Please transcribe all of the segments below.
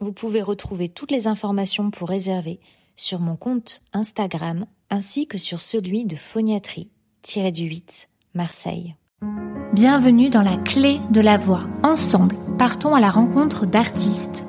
Vous pouvez retrouver toutes les informations pour réserver sur mon compte Instagram ainsi que sur celui de phoniatrie-du-8 Marseille. Bienvenue dans la clé de la voix. Ensemble, partons à la rencontre d'artistes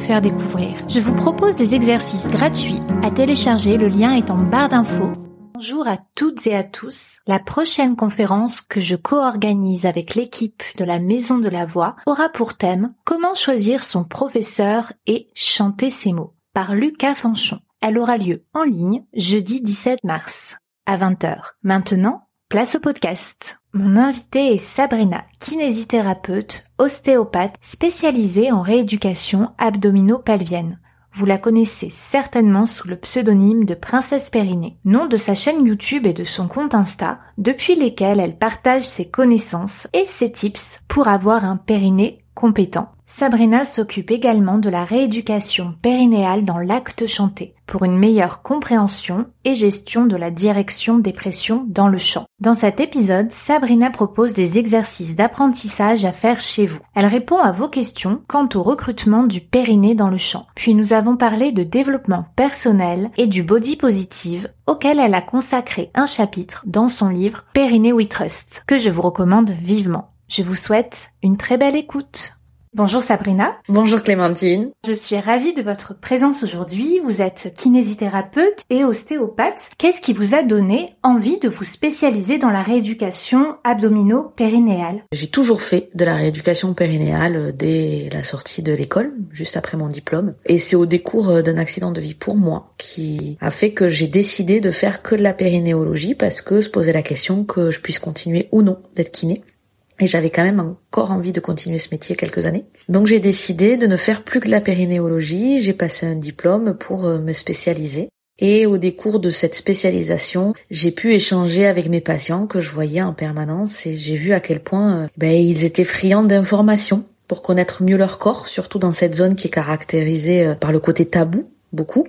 faire découvrir. Je vous propose des exercices gratuits à télécharger, le lien est en barre d'infos. Bonjour à toutes et à tous. La prochaine conférence que je co-organise avec l'équipe de la Maison de la Voix aura pour thème Comment choisir son professeur et chanter ses mots par Lucas Fanchon. Elle aura lieu en ligne jeudi 17 mars à 20h. Maintenant, place au podcast. Mon invitée est Sabrina, kinésithérapeute, ostéopathe spécialisée en rééducation abdominopelvienne. Vous la connaissez certainement sous le pseudonyme de Princesse Périnée, nom de sa chaîne YouTube et de son compte Insta, depuis lesquels elle partage ses connaissances et ses tips pour avoir un périnée compétent. Sabrina s'occupe également de la rééducation périnéale dans l'acte chanté pour une meilleure compréhension et gestion de la direction des pressions dans le chant. Dans cet épisode, Sabrina propose des exercices d'apprentissage à faire chez vous. Elle répond à vos questions quant au recrutement du périnée dans le chant. Puis nous avons parlé de développement personnel et du body positive auquel elle a consacré un chapitre dans son livre Périnée We Trust que je vous recommande vivement. Je vous souhaite une très belle écoute. Bonjour Sabrina. Bonjour Clémentine. Je suis ravie de votre présence aujourd'hui. Vous êtes kinésithérapeute et ostéopathe. Qu'est-ce qui vous a donné envie de vous spécialiser dans la rééducation abdomino-périnéale? J'ai toujours fait de la rééducation périnéale dès la sortie de l'école, juste après mon diplôme. Et c'est au décours d'un accident de vie pour moi qui a fait que j'ai décidé de faire que de la périnéologie parce que se posait la question que je puisse continuer ou non d'être kiné. Et j'avais quand même encore envie de continuer ce métier quelques années. Donc j'ai décidé de ne faire plus que la périnéologie. J'ai passé un diplôme pour euh, me spécialiser. Et au décours de cette spécialisation, j'ai pu échanger avec mes patients que je voyais en permanence et j'ai vu à quel point euh, ben, ils étaient friands d'informations pour connaître mieux leur corps, surtout dans cette zone qui est caractérisée euh, par le côté tabou, beaucoup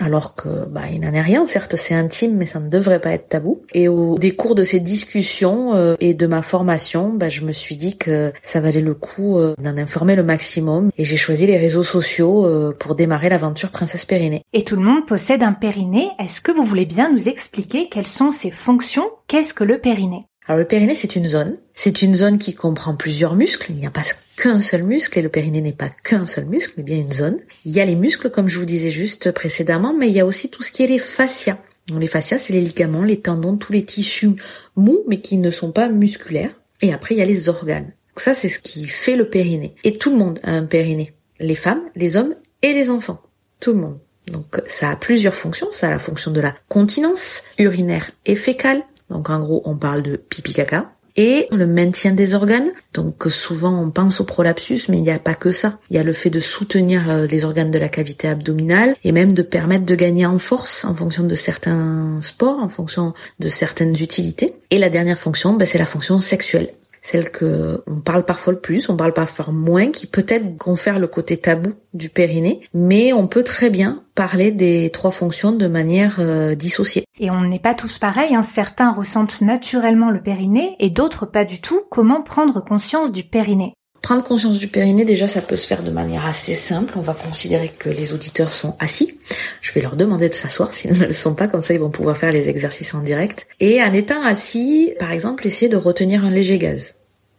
alors que bah il n'en est rien, certes c'est intime, mais ça ne devrait pas être tabou. Et au décours de ces discussions euh, et de ma formation, bah, je me suis dit que ça valait le coup euh, d'en informer le maximum, et j'ai choisi les réseaux sociaux euh, pour démarrer l'aventure Princesse Périnée. Et tout le monde possède un périnée. Est-ce que vous voulez bien nous expliquer quelles sont ses fonctions? Qu'est-ce que le périnée? Alors le périnée, c'est une zone. C'est une zone qui comprend plusieurs muscles. Il n'y a pas qu'un seul muscle et le périnée n'est pas qu'un seul muscle, mais bien une zone. Il y a les muscles, comme je vous disais juste précédemment, mais il y a aussi tout ce qui est les fascias. les fascias, c'est les ligaments, les tendons, tous les tissus mous, mais qui ne sont pas musculaires. Et après, il y a les organes. Donc ça, c'est ce qui fait le périnée. Et tout le monde a un périnée. Les femmes, les hommes et les enfants. Tout le monde. Donc ça a plusieurs fonctions. Ça a la fonction de la continence urinaire et fécale, donc en gros, on parle de pipi caca. Et le maintien des organes. Donc souvent on pense au prolapsus, mais il n'y a pas que ça. Il y a le fait de soutenir euh, les organes de la cavité abdominale et même de permettre de gagner en force en fonction de certains sports, en fonction de certaines utilités. Et la dernière fonction, ben, c'est la fonction sexuelle celle que on parle parfois le plus, on parle parfois moins, qui peut-être confère le côté tabou du périnée, mais on peut très bien parler des trois fonctions de manière euh, dissociée. Et on n'est pas tous pareils, hein. certains ressentent naturellement le périnée et d'autres pas du tout. Comment prendre conscience du périnée? Prendre conscience du périnée, déjà, ça peut se faire de manière assez simple. On va considérer que les auditeurs sont assis. Je vais leur demander de s'asseoir s'ils ne le sont pas, comme ça ils vont pouvoir faire les exercices en direct. Et en étant assis, par exemple, essayer de retenir un léger gaz.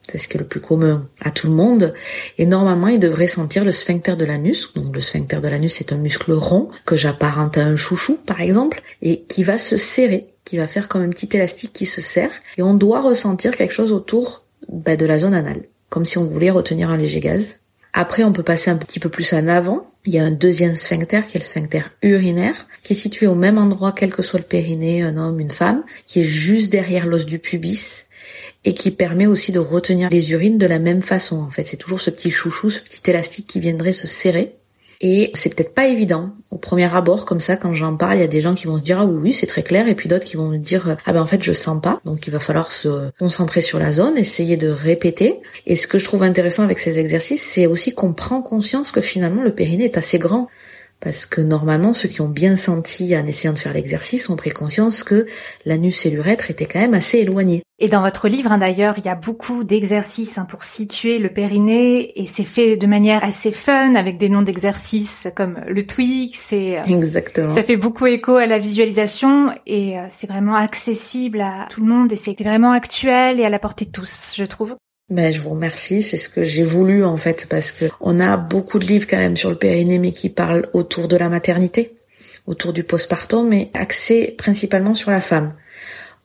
C'est ce qui est le plus commun à tout le monde. Et normalement, il devrait sentir le sphincter de l'anus. Donc le sphincter de l'anus, c'est un muscle rond que j'apparente à un chouchou, par exemple, et qui va se serrer, qui va faire comme un petit élastique qui se serre. Et on doit ressentir quelque chose autour bah, de la zone anale, comme si on voulait retenir un léger gaz. Après, on peut passer un petit peu plus en avant. Il y a un deuxième sphincter qui est le sphincter urinaire, qui est situé au même endroit, quel que soit le périnée, un homme, une femme, qui est juste derrière l'os du pubis et qui permet aussi de retenir les urines de la même façon. En fait, c'est toujours ce petit chouchou, ce petit élastique qui viendrait se serrer. Et c'est peut-être pas évident au premier abord comme ça quand j'en parle, il y a des gens qui vont se dire ah oui oui c'est très clair et puis d'autres qui vont me dire ah ben en fait je sens pas. Donc il va falloir se concentrer sur la zone, essayer de répéter. Et ce que je trouve intéressant avec ces exercices, c'est aussi qu'on prend conscience que finalement le périnée est assez grand. Parce que normalement, ceux qui ont bien senti en essayant de faire l'exercice ont pris conscience que l'anus et l'urètre étaient quand même assez éloignés. Et dans votre livre, hein, d'ailleurs, il y a beaucoup d'exercices hein, pour situer le périnée et c'est fait de manière assez fun avec des noms d'exercices comme le Twix. Et, euh, Exactement. Ça fait beaucoup écho à la visualisation et euh, c'est vraiment accessible à tout le monde et c'est vraiment actuel et à la portée de tous, je trouve. Ben, je vous remercie, c'est ce que j'ai voulu en fait, parce que on a beaucoup de livres quand même sur le périnée, mais qui parlent autour de la maternité, autour du postpartum, mais axés principalement sur la femme.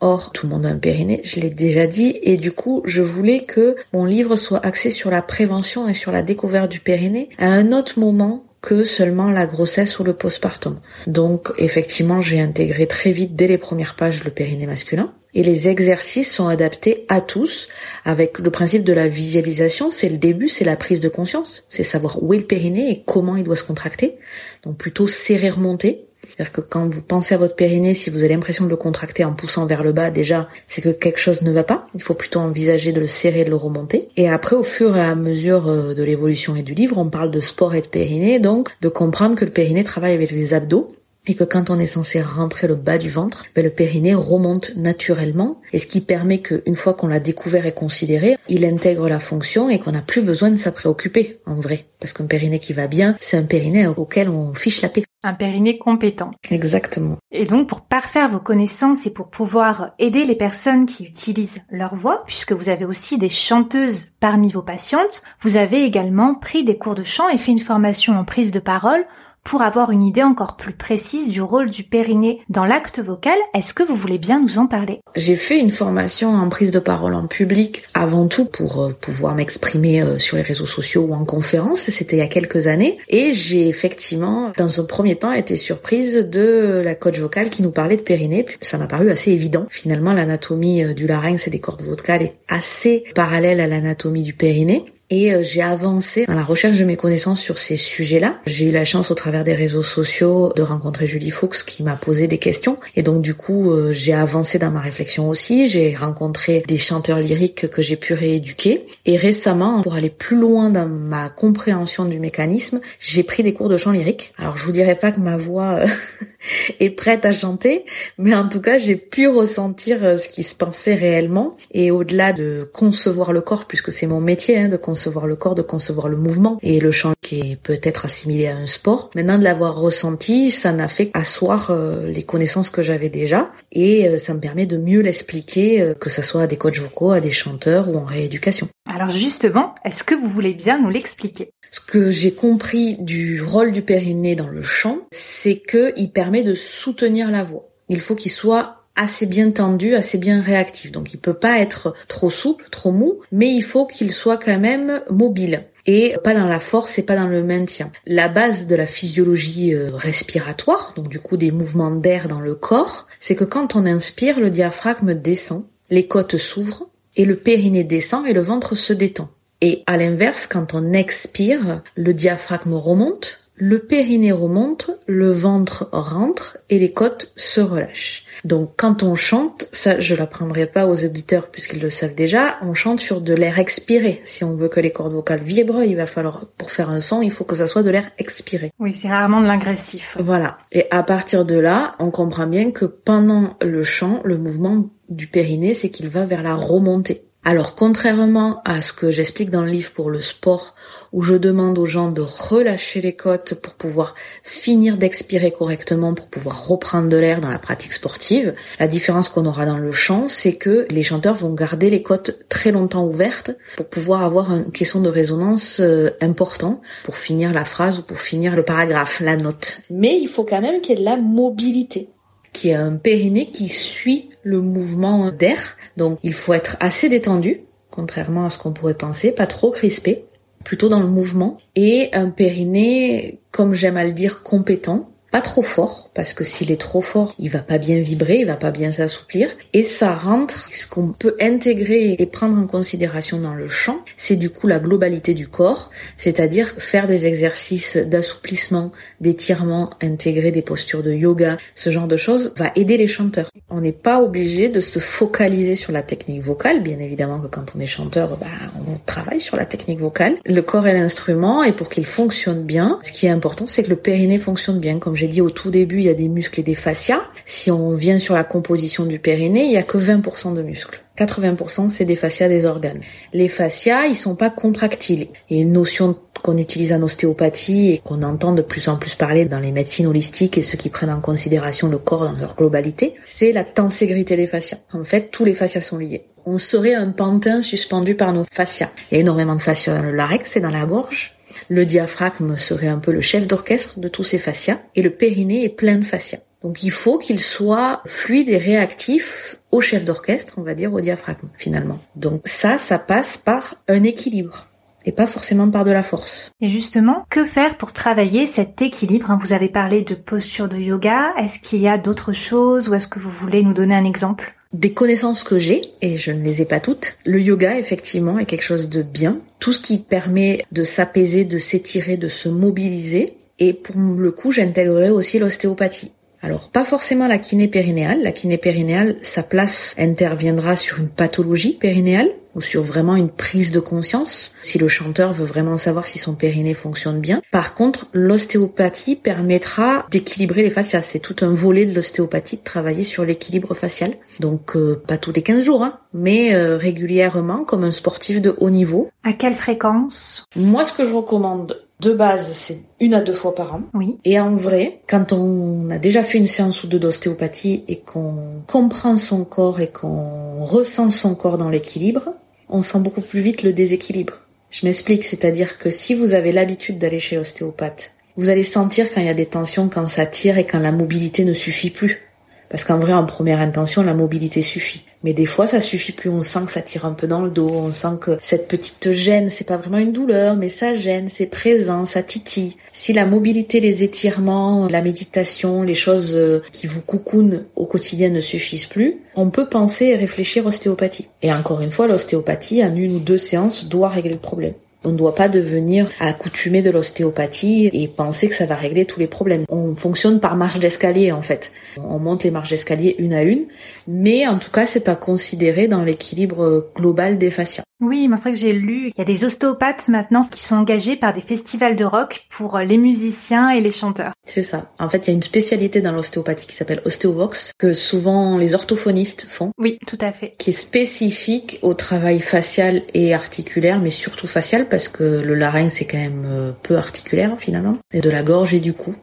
Or, tout le monde a un périnée, je l'ai déjà dit, et du coup, je voulais que mon livre soit axé sur la prévention et sur la découverte du périnée à un autre moment que seulement la grossesse ou le postpartum. Donc, effectivement, j'ai intégré très vite, dès les premières pages, le périnée masculin. Et les exercices sont adaptés à tous avec le principe de la visualisation. C'est le début, c'est la prise de conscience. C'est savoir où est le périnée et comment il doit se contracter. Donc plutôt serrer remonter. C'est-à-dire que quand vous pensez à votre périnée, si vous avez l'impression de le contracter en poussant vers le bas, déjà, c'est que quelque chose ne va pas. Il faut plutôt envisager de le serrer, de le remonter. Et après, au fur et à mesure euh, de l'évolution et du livre, on parle de sport et de périnée, donc de comprendre que le périnée travaille avec les abdos et que quand on est censé rentrer le bas du ventre, ben le périnée remonte naturellement, et ce qui permet qu'une fois qu'on l'a découvert et considéré, il intègre la fonction et qu'on n'a plus besoin de s'en préoccuper, en vrai. Parce qu'un périnée qui va bien, c'est un périnée auquel on fiche la paix. Un périnée compétent. Exactement. Et donc, pour parfaire vos connaissances et pour pouvoir aider les personnes qui utilisent leur voix, puisque vous avez aussi des chanteuses parmi vos patientes, vous avez également pris des cours de chant et fait une formation en prise de parole pour avoir une idée encore plus précise du rôle du périnée dans l'acte vocal, est-ce que vous voulez bien nous en parler? J'ai fait une formation en prise de parole en public avant tout pour euh, pouvoir m'exprimer euh, sur les réseaux sociaux ou en conférence, c'était il y a quelques années, et j'ai effectivement dans un premier temps été surprise de la coach vocale qui nous parlait de périnée, puis ça m'a paru assez évident. Finalement, l'anatomie euh, du larynx et des cordes vocales est assez parallèle à l'anatomie du périnée. Et euh, j'ai avancé dans la recherche de mes connaissances sur ces sujets-là. J'ai eu la chance au travers des réseaux sociaux de rencontrer Julie Fuchs qui m'a posé des questions. Et donc du coup, euh, j'ai avancé dans ma réflexion aussi. J'ai rencontré des chanteurs lyriques que j'ai pu rééduquer. Et récemment, pour aller plus loin dans ma compréhension du mécanisme, j'ai pris des cours de chant lyrique. Alors je vous dirais pas que ma voix euh, est prête à chanter, mais en tout cas, j'ai pu ressentir ce qui se pensait réellement. Et au-delà de concevoir le corps, puisque c'est mon métier hein, de concevoir concevoir le corps, de concevoir le mouvement et le chant qui est peut-être assimilé à un sport. Maintenant de l'avoir ressenti, ça n'a fait qu'asseoir euh, les connaissances que j'avais déjà et euh, ça me permet de mieux l'expliquer, euh, que ce soit à des coachs vocaux, à des chanteurs ou en rééducation. Alors justement, est-ce que vous voulez bien nous l'expliquer? Ce que j'ai compris du rôle du périnée dans le chant, c'est qu'il permet de soutenir la voix. Il faut qu'il soit assez bien tendu, assez bien réactif. Donc il peut pas être trop souple, trop mou, mais il faut qu'il soit quand même mobile et pas dans la force et pas dans le maintien. La base de la physiologie euh, respiratoire, donc du coup des mouvements d'air dans le corps, c'est que quand on inspire, le diaphragme descend, les côtes s'ouvrent et le périnée descend et le ventre se détend. Et à l'inverse, quand on expire, le diaphragme remonte, le périnée remonte, le ventre rentre et les côtes se relâchent. Donc quand on chante, ça je l'apprendrai pas aux auditeurs puisqu'ils le savent déjà, on chante sur de l'air expiré. Si on veut que les cordes vocales vibrent, il va falloir pour faire un son, il faut que ça soit de l'air expiré. Oui, c'est rarement de l'ingressif. Voilà. Et à partir de là, on comprend bien que pendant le chant, le mouvement du périnée, c'est qu'il va vers la remontée. Alors contrairement à ce que j'explique dans le livre pour le sport, où je demande aux gens de relâcher les côtes pour pouvoir finir d'expirer correctement, pour pouvoir reprendre de l'air dans la pratique sportive, la différence qu'on aura dans le chant, c'est que les chanteurs vont garder les côtes très longtemps ouvertes pour pouvoir avoir une question de résonance euh, important pour finir la phrase ou pour finir le paragraphe, la note. Mais il faut quand même qu'il y ait de la mobilité qui est un périnée qui suit le mouvement d'air. Donc il faut être assez détendu, contrairement à ce qu'on pourrait penser, pas trop crispé, plutôt dans le mouvement, et un périnée, comme j'aime à le dire, compétent, pas trop fort parce que s'il est trop fort, il va pas bien vibrer, il va pas bien s'assouplir et ça rentre ce qu'on peut intégrer et prendre en considération dans le chant, c'est du coup la globalité du corps, c'est-à-dire faire des exercices d'assouplissement, d'étirement, intégrer des postures de yoga, ce genre de choses va aider les chanteurs. On n'est pas obligé de se focaliser sur la technique vocale, bien évidemment que quand on est chanteur, bah, on travaille sur la technique vocale. Le corps est l'instrument et pour qu'il fonctionne bien, ce qui est important, c'est que le périnée fonctionne bien j'ai dit au tout début, il y a des muscles et des fascias. Si on vient sur la composition du périnée, il y a que 20% de muscles. 80% c'est des fascias des organes. Les fascias, ils sont pas contractiles. Il une notion qu'on utilise en ostéopathie et qu'on entend de plus en plus parler dans les médecines holistiques et ceux qui prennent en considération le corps dans leur globalité, c'est la tenségrité des fascias. En fait, tous les fascias sont liés. On serait un pantin suspendu par nos fascias. Il y a énormément de fascias dans le larynx et dans la gorge. Le diaphragme serait un peu le chef d'orchestre de tous ces fascias et le périnée est plein de fascias. Donc il faut qu'il soit fluide et réactif au chef d'orchestre, on va dire au diaphragme finalement. Donc ça, ça passe par un équilibre et pas forcément par de la force. Et justement, que faire pour travailler cet équilibre Vous avez parlé de posture de yoga. Est-ce qu'il y a d'autres choses ou est-ce que vous voulez nous donner un exemple? Des connaissances que j'ai, et je ne les ai pas toutes, le yoga effectivement est quelque chose de bien. Tout ce qui permet de s'apaiser, de s'étirer, de se mobiliser. Et pour le coup, j'intégrerai aussi l'ostéopathie. Alors pas forcément la kiné périnéale. La kiné périnéale, sa place interviendra sur une pathologie périnéale ou sur vraiment une prise de conscience, si le chanteur veut vraiment savoir si son périnée fonctionne bien. Par contre, l'ostéopathie permettra d'équilibrer les fascias. C'est tout un volet de l'ostéopathie de travailler sur l'équilibre facial. Donc euh, pas tous les 15 jours, hein, mais euh, régulièrement comme un sportif de haut niveau. À quelle fréquence? Moi, ce que je recommande de base, c'est une à deux fois par an. Oui. Et en vrai, quand on a déjà fait une séance ou deux d'ostéopathie et qu'on comprend son corps et qu'on ressent son corps dans l'équilibre, on sent beaucoup plus vite le déséquilibre. Je m'explique, c'est-à-dire que si vous avez l'habitude d'aller chez l'ostéopathe, vous allez sentir quand il y a des tensions, quand ça tire et quand la mobilité ne suffit plus. Parce qu'en vrai, en première intention, la mobilité suffit. Mais des fois, ça suffit plus. On sent que ça tire un peu dans le dos. On sent que cette petite gêne, c'est pas vraiment une douleur, mais ça gêne, c'est présent, ça titille. Si la mobilité, les étirements, la méditation, les choses euh, qui vous coucounent au quotidien ne suffisent plus, on peut penser et réfléchir ostéopathie. Et encore une fois, l'ostéopathie, en une ou deux séances, doit régler le problème. On ne doit pas devenir accoutumé de l'ostéopathie et penser que ça va régler tous les problèmes. On fonctionne par marche d'escalier en fait. On monte les marches d'escalier une à une, mais en tout cas c'est pas considéré dans l'équilibre global des fascias. Oui, c'est vrai que j'ai lu, il y a des ostéopathes maintenant qui sont engagés par des festivals de rock pour les musiciens et les chanteurs. C'est ça. En fait, il y a une spécialité dans l'ostéopathie qui s'appelle ostéovox, que souvent les orthophonistes font. Oui, tout à fait. Qui est spécifique au travail facial et articulaire, mais surtout facial parce que le larynx c'est quand même euh, peu articulaire finalement, et de la gorge et du cou.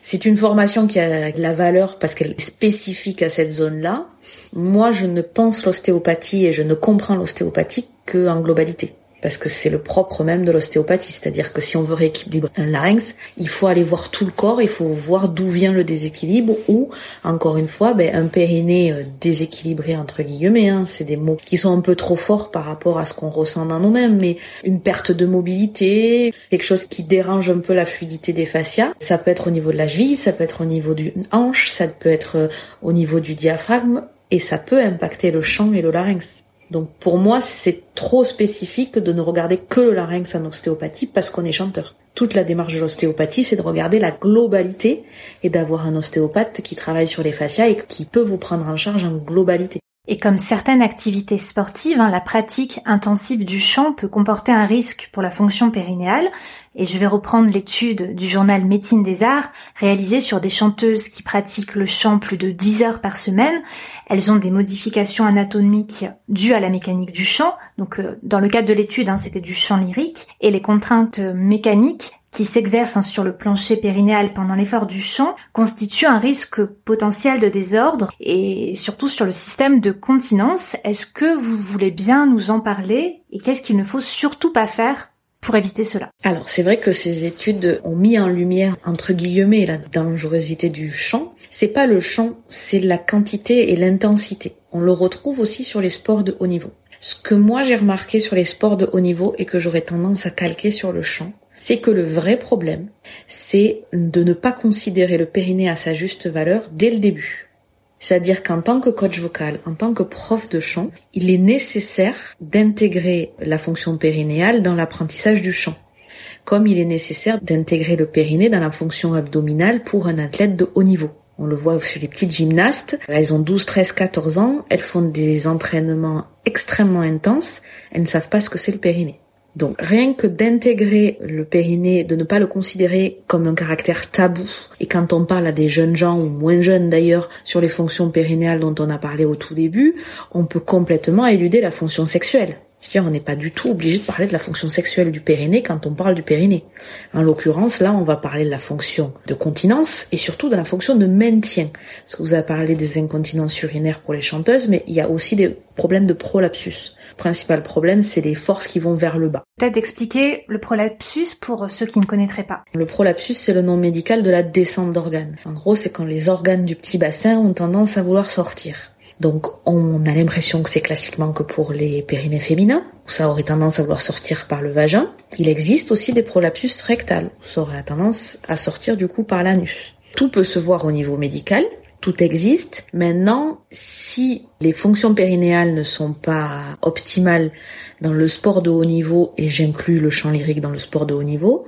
C'est une formation qui a de la valeur parce qu'elle est spécifique à cette zone-là. Moi, je ne pense l'ostéopathie et je ne comprends l'ostéopathie qu'en globalité parce que c'est le propre même de l'ostéopathie, c'est-à-dire que si on veut rééquilibrer un larynx, il faut aller voir tout le corps, il faut voir d'où vient le déséquilibre ou, encore une fois, ben, un périnée euh, déséquilibré entre guillemets, hein, c'est des mots qui sont un peu trop forts par rapport à ce qu'on ressent dans nous-mêmes, mais une perte de mobilité, quelque chose qui dérange un peu la fluidité des fascias, ça peut être au niveau de la cheville, ça peut être au niveau du hanche, ça peut être euh, au niveau du diaphragme, et ça peut impacter le chant et le larynx. Donc pour moi, c'est trop spécifique de ne regarder que le larynx en ostéopathie parce qu'on est chanteur. Toute la démarche de l'ostéopathie, c'est de regarder la globalité et d'avoir un ostéopathe qui travaille sur les fascias et qui peut vous prendre en charge en globalité. Et comme certaines activités sportives, hein, la pratique intensive du chant peut comporter un risque pour la fonction périnéale. Et je vais reprendre l'étude du journal Médecine des Arts réalisée sur des chanteuses qui pratiquent le chant plus de 10 heures par semaine. Elles ont des modifications anatomiques dues à la mécanique du chant. Donc euh, dans le cadre de l'étude, hein, c'était du chant lyrique. Et les contraintes mécaniques qui s'exercent hein, sur le plancher périnéal pendant l'effort du chant constituent un risque potentiel de désordre et surtout sur le système de continence. Est-ce que vous voulez bien nous en parler? Et qu'est-ce qu'il ne faut surtout pas faire Alors c'est vrai que ces études ont mis en lumière entre guillemets la dangerosité du chant. C'est pas le chant, c'est la quantité et l'intensité. On le retrouve aussi sur les sports de haut niveau. Ce que moi j'ai remarqué sur les sports de haut niveau et que j'aurais tendance à calquer sur le chant, c'est que le vrai problème, c'est de ne pas considérer le périnée à sa juste valeur dès le début. C'est-à-dire qu'en tant que coach vocal, en tant que prof de chant, il est nécessaire d'intégrer la fonction périnéale dans l'apprentissage du chant. Comme il est nécessaire d'intégrer le périnée dans la fonction abdominale pour un athlète de haut niveau. On le voit sur les petites gymnastes. Elles ont 12, 13, 14 ans. Elles font des entraînements extrêmement intenses. Elles ne savent pas ce que c'est le périnée. Donc rien que d'intégrer le périnée, de ne pas le considérer comme un caractère tabou, et quand on parle à des jeunes gens, ou moins jeunes d'ailleurs, sur les fonctions périnéales dont on a parlé au tout début, on peut complètement éluder la fonction sexuelle. Je veux dire, on n'est pas du tout obligé de parler de la fonction sexuelle du périnée quand on parle du périnée. En l'occurrence, là, on va parler de la fonction de continence et surtout de la fonction de maintien. Parce que vous avez parlé des incontinences urinaires pour les chanteuses, mais il y a aussi des problèmes de prolapsus principal problème, c'est les forces qui vont vers le bas. Peut-être expliquer le prolapsus pour ceux qui ne connaîtraient pas. Le prolapsus, c'est le nom médical de la descente d'organes. En gros, c'est quand les organes du petit bassin ont tendance à vouloir sortir. Donc on a l'impression que c'est classiquement que pour les périnées féminins, où ça aurait tendance à vouloir sortir par le vagin. Il existe aussi des prolapsus rectales, où ça aurait tendance à sortir du coup par l'anus. Tout peut se voir au niveau médical, tout existe. Maintenant, si les fonctions périnéales ne sont pas optimales dans le sport de haut niveau, et j'inclus le chant lyrique dans le sport de haut niveau,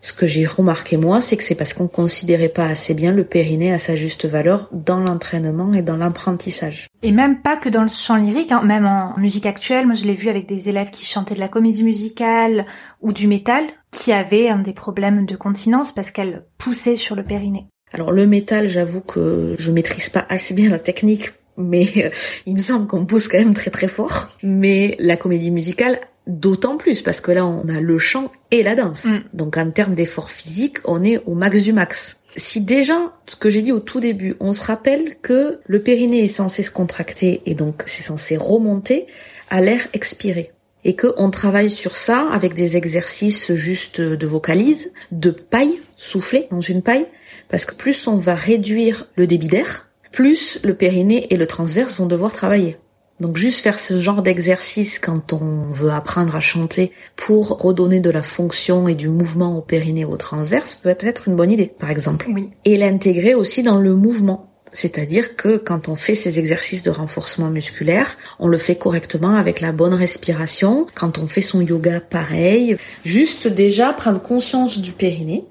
ce que j'ai remarqué moi, c'est que c'est parce qu'on considérait pas assez bien le périnée à sa juste valeur dans l'entraînement et dans l'apprentissage. Et même pas que dans le chant lyrique, hein, même en musique actuelle, moi je l'ai vu avec des élèves qui chantaient de la comédie musicale ou du métal, qui avaient des problèmes de continence parce qu'elles poussaient sur le périnée. Alors le métal, j'avoue que je maîtrise pas assez bien la technique, mais euh, il me semble qu'on pousse quand même très très fort. Mais la comédie musicale, d'autant plus, parce que là on a le chant et la danse. Mm. Donc en termes d'effort physique, on est au max du max. Si déjà, ce que j'ai dit au tout début, on se rappelle que le périnée est censé se contracter et donc c'est censé remonter à l'air expiré et qu'on travaille sur ça avec des exercices juste de vocalise, de paille, souffler dans une paille, parce que plus on va réduire le débit d'air, plus le périnée et le transverse vont devoir travailler. Donc juste faire ce genre d'exercice quand on veut apprendre à chanter pour redonner de la fonction et du mouvement au périnée et au transverse peut être une bonne idée, par exemple. Et l'intégrer aussi dans le mouvement. C'est-à-dire que quand on fait ces exercices de renforcement musculaire, on le fait correctement avec la bonne respiration. Quand on fait son yoga, pareil. Juste déjà prendre conscience du périnée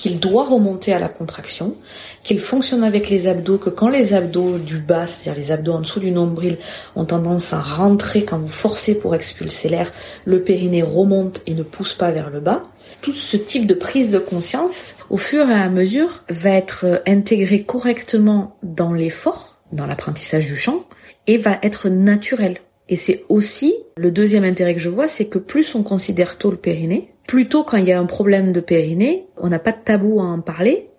qu'il doit remonter à la contraction, qu'il fonctionne avec les abdos, que quand les abdos du bas, c'est-à-dire les abdos en dessous du nombril, ont tendance à rentrer quand vous forcez pour expulser l'air, le périnée remonte et ne pousse pas vers le bas. Tout ce type de prise de conscience, au fur et à mesure, va être intégré correctement dans l'effort, dans l'apprentissage du chant, et va être naturel. Et c'est aussi le deuxième intérêt que je vois, c'est que plus on considère tôt le périnée, Plutôt quand il y a un problème de périnée, on n'a pas de tabou à en parler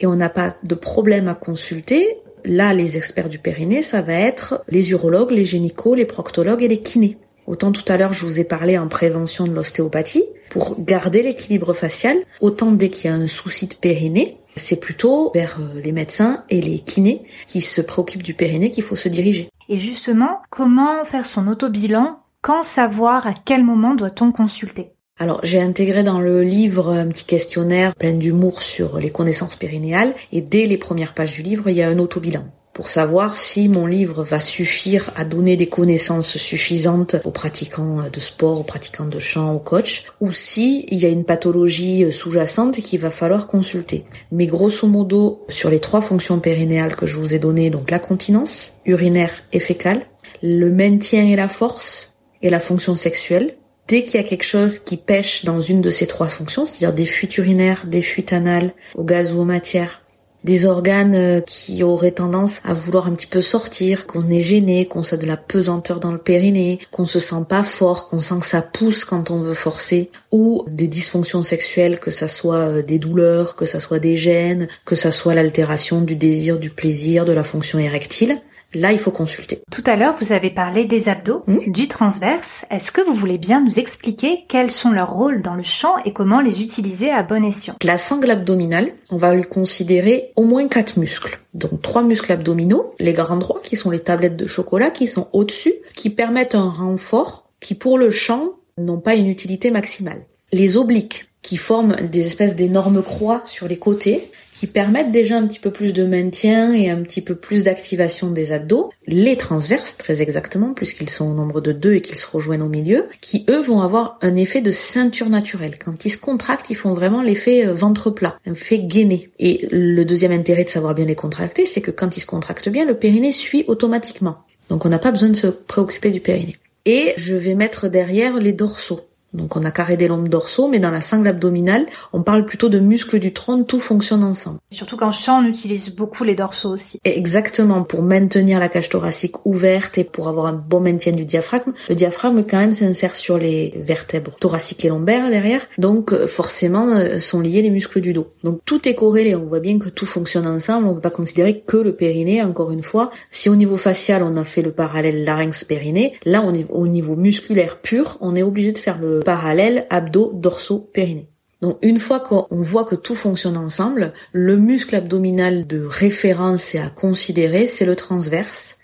et on n'a pas de problème à consulter. Là, les experts du périnée, ça va être les urologues, les gynécos, les proctologues et les kinés. Autant tout à l'heure, je vous ai parlé en prévention de l'ostéopathie pour garder l'équilibre facial. Autant dès qu'il y a un souci de périnée, c'est plutôt vers euh, les médecins et les kinés qui se préoccupent du périnée qu'il faut se diriger. Et justement, comment faire son autobilan Quand savoir à quel moment doit-on consulter? Alors j'ai intégré dans le livre un petit questionnaire plein d'humour sur les connaissances périnéales et dès les premières pages du livre il y a un autobilan pour savoir si mon livre va suffire à donner des connaissances suffisantes aux pratiquants de sport, aux pratiquants de chant, aux coachs, ou si il y a une pathologie sous-jacente qu'il va falloir consulter. Mais grosso modo, sur les trois fonctions périnéales que je vous ai données, donc la continence, urinaire et fécale, le maintien et la force et la fonction sexuelle. Dès qu'il y a quelque chose qui pêche dans une de ces trois fonctions, c'est-à-dire des fuites urinaires, des fuites anales, au gaz ou aux matières, des organes euh, qui auraient tendance à vouloir un petit peu sortir, qu'on est gêné, qu'on sent de la pesanteur dans le périnée, qu'on se sent pas fort, qu'on sent que ça pousse quand on veut forcer, ou des dysfonctions sexuelles, que ça soit euh, des douleurs, que ça soit des gènes, que ça soit l'altération du désir, du plaisir, de la fonction érectile. Là, il faut consulter. Tout à l'heure, vous avez parlé des abdos, Hmm. du transverse. Est-ce que vous voulez bien nous expliquer quels sont leurs rôles dans le champ et comment les utiliser à bon escient? La sangle abdominale, on va lui considérer au moins quatre muscles. Donc trois muscles abdominaux, les grands droits qui sont les tablettes de chocolat qui sont au-dessus, qui permettent un renfort qui pour le champ n'ont pas une utilité maximale. Les obliques qui forment des espèces d'énormes croix sur les côtés, qui permettent déjà un petit peu plus de maintien et un petit peu plus d'activation des abdos. Les transverses, très exactement, puisqu'ils sont au nombre de deux et qu'ils se rejoignent au milieu, qui eux vont avoir un effet de ceinture naturelle. Quand ils se contractent, ils font vraiment l'effet euh, ventre plat, un effet gainé. Et le deuxième intérêt de savoir bien les contracter, c'est que quand ils se contractent bien, le périnée suit automatiquement. Donc on n'a pas besoin de se préoccuper du périnée. Et je vais mettre derrière les dorsaux. Donc on a carré des lombes dorsaux, mais dans la sangle abdominale, on parle plutôt de muscles du tronc, tout fonctionne ensemble. Surtout qu'en champ, on utilise beaucoup les dorsaux aussi. Et Exactement, pour maintenir la cage thoracique ouverte et pour avoir un bon maintien du diaphragme. Le diaphragme quand même s'insère sur les vertèbres thoraciques et lombaires derrière, donc euh, forcément euh, sont liés les muscles du dos. Donc tout est corrélé, on voit bien que tout fonctionne ensemble, on ne peut pas considérer que le périnée, encore une fois. Si au niveau facial on a fait le parallèle larynx-périnée, là on est au niveau musculaire pur, on est obligé de faire le parallèle abdos-dorsaux-périnée. Donc une fois qu'on voit que tout fonctionne ensemble, le muscle abdominal de référence et à considérer, c'est le transverse.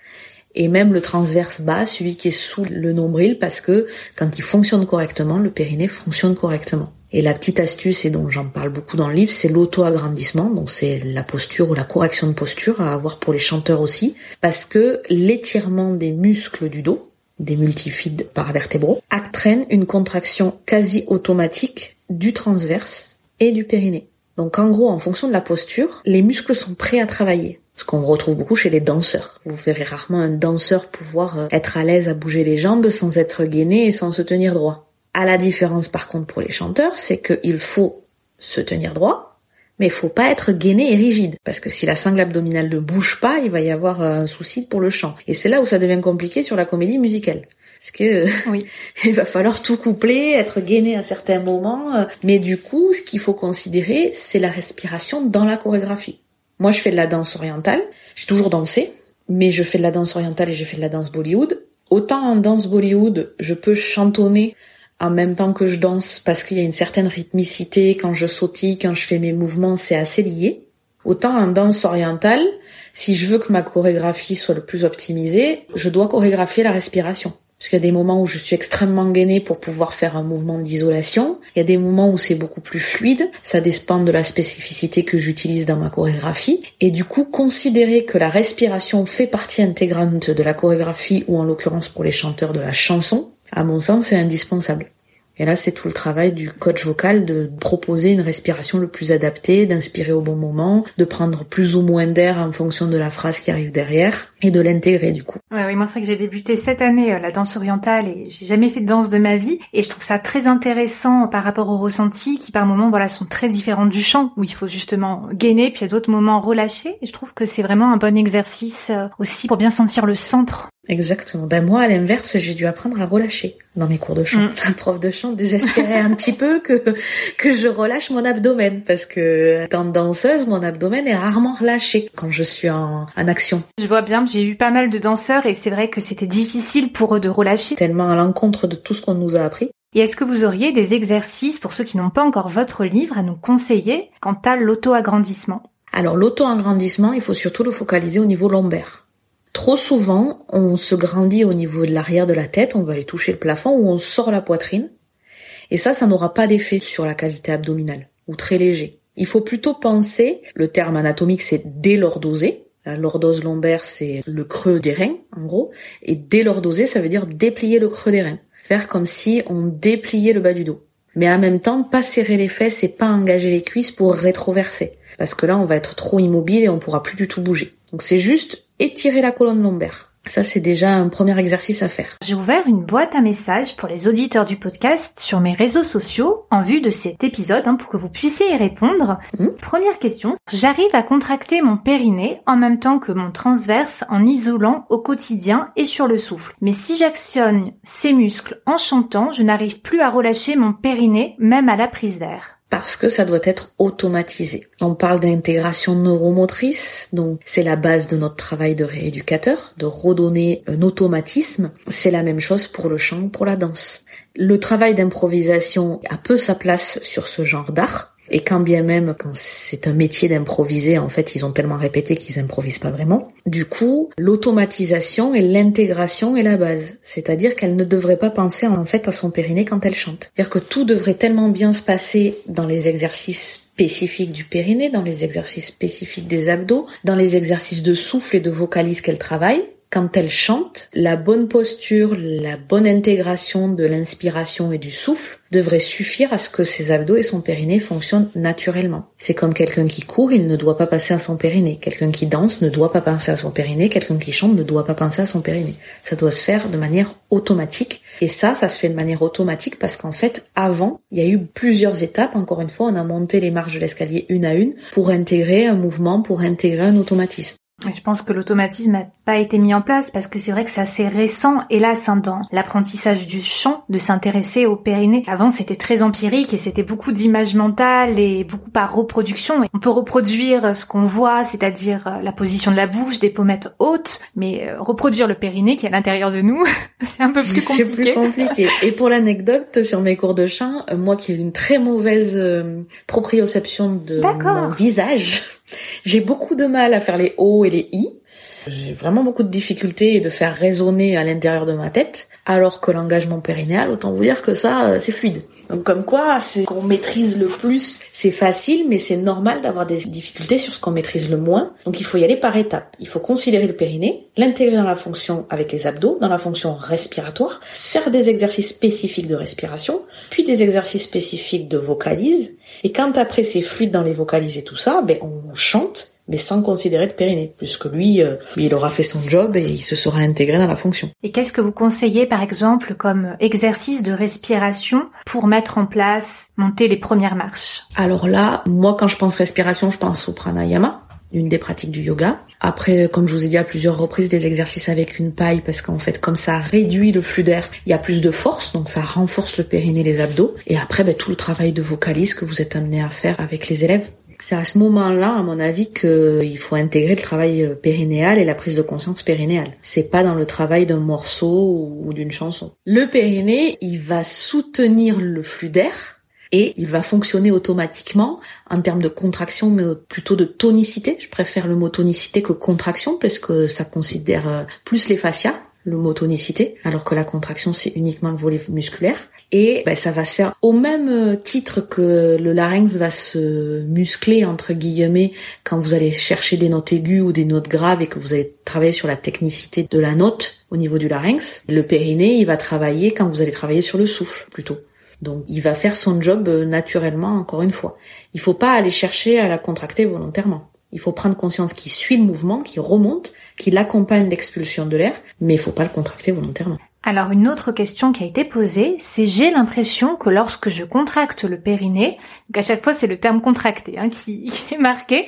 Et même le transverse bas, celui qui est sous le nombril, parce que quand il fonctionne correctement, le périnée fonctionne correctement. Et la petite astuce, et dont j'en parle beaucoup dans le livre, c'est l'auto-agrandissement. Donc c'est la posture ou la correction de posture à avoir pour les chanteurs aussi. Parce que l'étirement des muscles du dos, des multifides paravertébraux, entraîne une contraction quasi automatique du transverse et du périnée. Donc en gros, en fonction de la posture, les muscles sont prêts à travailler. Ce qu'on retrouve beaucoup chez les danseurs. Vous verrez rarement un danseur pouvoir euh, être à l'aise à bouger les jambes sans être gainé et sans se tenir droit. À la différence par contre pour les chanteurs, c'est qu'il faut se tenir droit, mais il faut pas être gainé et rigide. Parce que si la sangle abdominale ne bouge pas, il va y avoir un souci pour le chant. Et c'est là où ça devient compliqué sur la comédie musicale. Parce que Oui. il va falloir tout coupler, être gainé à certains moments. euh, Mais du coup, ce qu'il faut considérer, c'est la respiration dans la chorégraphie. Moi, je fais de la danse orientale. J'ai toujours dansé, mais je fais de la danse orientale et j'ai fait de la danse Bollywood. Autant en danse Bollywood, je peux chantonner en même temps que je danse parce qu'il y a une certaine rythmicité quand je sautille, quand je fais mes mouvements, c'est assez lié. Autant en danse orientale, si je veux que ma chorégraphie soit le plus optimisée, je dois chorégraphier la respiration. Parce qu'il y a des moments où je suis extrêmement gainée pour pouvoir faire un mouvement d'isolation. Il y a des moments où c'est beaucoup plus fluide. Ça dépend de la spécificité que j'utilise dans ma chorégraphie. Et du coup, considérer que la respiration fait partie intégrante de la chorégraphie ou en l'occurrence pour les chanteurs de la chanson, à mon sens, c'est indispensable. Et là, c'est tout le travail du coach vocal de proposer une respiration le plus adaptée, d'inspirer au bon moment, de prendre plus ou moins d'air en fonction de la phrase qui arrive derrière et de l'intégrer du coup. Ouais, oui, moi c'est vrai que j'ai débuté cette année euh, la danse orientale et j'ai jamais fait de danse de ma vie et je trouve ça très intéressant par rapport aux ressentis qui par moments voilà sont très différents du chant où il faut justement gainer puis à d'autres moments relâcher et je trouve que c'est vraiment un bon exercice euh, aussi pour bien sentir le centre. Exactement. Ben moi, à l'inverse, j'ai dû apprendre à relâcher dans mes cours de chant. Mm. La prof de chant désespérait un petit peu que que je relâche mon abdomen parce que étant danseuse, mon abdomen est rarement relâché quand je suis en, en action. Je vois bien, j'ai eu pas mal de danseurs et c'est vrai que c'était difficile pour eux de relâcher. Tellement à l'encontre de tout ce qu'on nous a appris. Et est-ce que vous auriez des exercices pour ceux qui n'ont pas encore votre livre à nous conseiller quant à l'auto-agrandissement? Alors l'auto-agrandissement, il faut surtout le focaliser au niveau lombaire. Trop souvent, on se grandit au niveau de l'arrière de la tête, on va aller toucher le plafond ou on sort la poitrine. Et ça, ça n'aura pas d'effet sur la cavité abdominale, ou très léger. Il faut plutôt penser, le terme anatomique c'est délordoser. La lordose lombaire c'est le creux des reins, en gros. Et délordoser, ça veut dire déplier le creux des reins. Faire comme si on dépliait le bas du dos. Mais en même temps, pas serrer les fesses et pas engager les cuisses pour rétroverser. Parce que là, on va être trop immobile et on pourra plus du tout bouger. Donc c'est juste étirer la colonne lombaire. Ça, c'est déjà un premier exercice à faire. J'ai ouvert une boîte à messages pour les auditeurs du podcast sur mes réseaux sociaux en vue de cet épisode hein, pour que vous puissiez y répondre. Mmh. Première question. J'arrive à contracter mon périnée en même temps que mon transverse en isolant au quotidien et sur le souffle. Mais si j'actionne ces muscles en chantant, je n'arrive plus à relâcher mon périnée même à la prise d'air parce que ça doit être automatisé. On parle d'intégration neuromotrice, donc c'est la base de notre travail de rééducateur, de redonner un automatisme. C'est la même chose pour le chant, pour la danse. Le travail d'improvisation a peu sa place sur ce genre d'art. Et quand bien même, quand c'est un métier d'improviser, en fait, ils ont tellement répété qu'ils improvisent pas vraiment. Du coup, l'automatisation et l'intégration est la base. C'est-à-dire qu'elle ne devrait pas penser en fait à son périnée quand elle chante. C'est-à-dire que tout devrait tellement bien se passer dans les exercices spécifiques du périnée, dans les exercices spécifiques des abdos, dans les exercices de souffle et de vocalise qu'elle travaille, quand elle chante, la bonne posture, la bonne intégration de l'inspiration et du souffle devrait suffire à ce que ses abdos et son périnée fonctionnent naturellement. C'est comme quelqu'un qui court, il ne doit pas passer à son périnée. Quelqu'un qui danse ne doit pas penser à son périnée. Quelqu'un qui chante ne doit pas penser à son périnée. Ça doit se faire de manière automatique. Et ça, ça se fait de manière automatique parce qu'en fait, avant, il y a eu plusieurs étapes. Encore une fois, on a monté les marches de l'escalier une à une pour intégrer un mouvement, pour intégrer un automatisme. Je pense que l'automatisme n'a pas été mis en place parce que c'est vrai que c'est assez récent, hélas, hein, dans l'apprentissage du chant, de s'intéresser au périnée. Avant, c'était très empirique et c'était beaucoup d'images mentales et beaucoup par reproduction. On peut reproduire ce qu'on voit, c'est-à-dire euh, la position de la bouche, des pommettes hautes, mais euh, reproduire le périnée qui est à l'intérieur de nous, c'est un peu plus compliqué. C'est plus compliqué. Et pour l'anecdote, sur mes cours de chant, euh, moi qui ai une très mauvaise proprioception de mon visage, j'ai beaucoup de mal à faire les O et les I. J'ai vraiment beaucoup de difficultés de faire résonner à l'intérieur de ma tête, alors que l'engagement périnéal, autant vous dire que ça, euh, c'est fluide. Donc comme quoi, c'est qu'on maîtrise le plus, c'est facile, mais c'est normal d'avoir des difficultés sur ce qu'on maîtrise le moins. Donc il faut y aller par étapes. Il faut considérer le périnée, l'intégrer dans la fonction avec les abdos, dans la fonction respiratoire, faire des exercices spécifiques de respiration, puis des exercices spécifiques de vocalise. Et quand après c'est fluide dans les vocalises et tout ça, ben on chante mais sans considérer le périnée, puisque lui, euh, il aura fait son job et il se sera intégré dans la fonction. Et qu'est-ce que vous conseillez, par exemple, comme exercice de respiration pour mettre en place, monter les premières marches? Alors là, moi, quand je pense respiration, je pense au pranayama une des pratiques du yoga. Après, comme je vous ai dit à plusieurs reprises, des exercices avec une paille parce qu'en fait, comme ça réduit le flux d'air, il y a plus de force, donc ça renforce le périnée, les abdos. Et après, ben, tout le travail de vocalise que vous êtes amené à faire avec les élèves. C'est à ce moment-là, à mon avis, qu'il faut intégrer le travail euh, périnéal et la prise de conscience périnéale. C'est pas dans le travail d'un morceau ou d'une chanson. Le périnée, il va soutenir le flux d'air et il va fonctionner automatiquement en termes de contraction, mais plutôt de tonicité. Je préfère le mot tonicité que contraction parce que ça considère euh, plus les fascias le mot tonicité, alors que la contraction c'est uniquement le volet musculaire. Et ben, ça va se faire au même euh, titre que le larynx va se muscler entre guillemets quand vous allez chercher des notes aiguës ou des notes graves et que vous allez travailler sur la technicité de la note au niveau du larynx. Le périnée, il va travailler quand vous allez travailler sur le souffle plutôt. Donc il va faire son job euh, naturellement encore une fois. Il faut pas aller chercher à la contracter volontairement. Il faut prendre conscience qu'il suit le mouvement, qu'il remonte, qu'il accompagne l'expulsion de l'air, mais il faut pas le contracter volontairement. Alors une autre question qui a été posée, c'est j'ai l'impression que lorsque je contracte le périnée, donc à chaque fois c'est le terme contracté hein, qui, est marqué,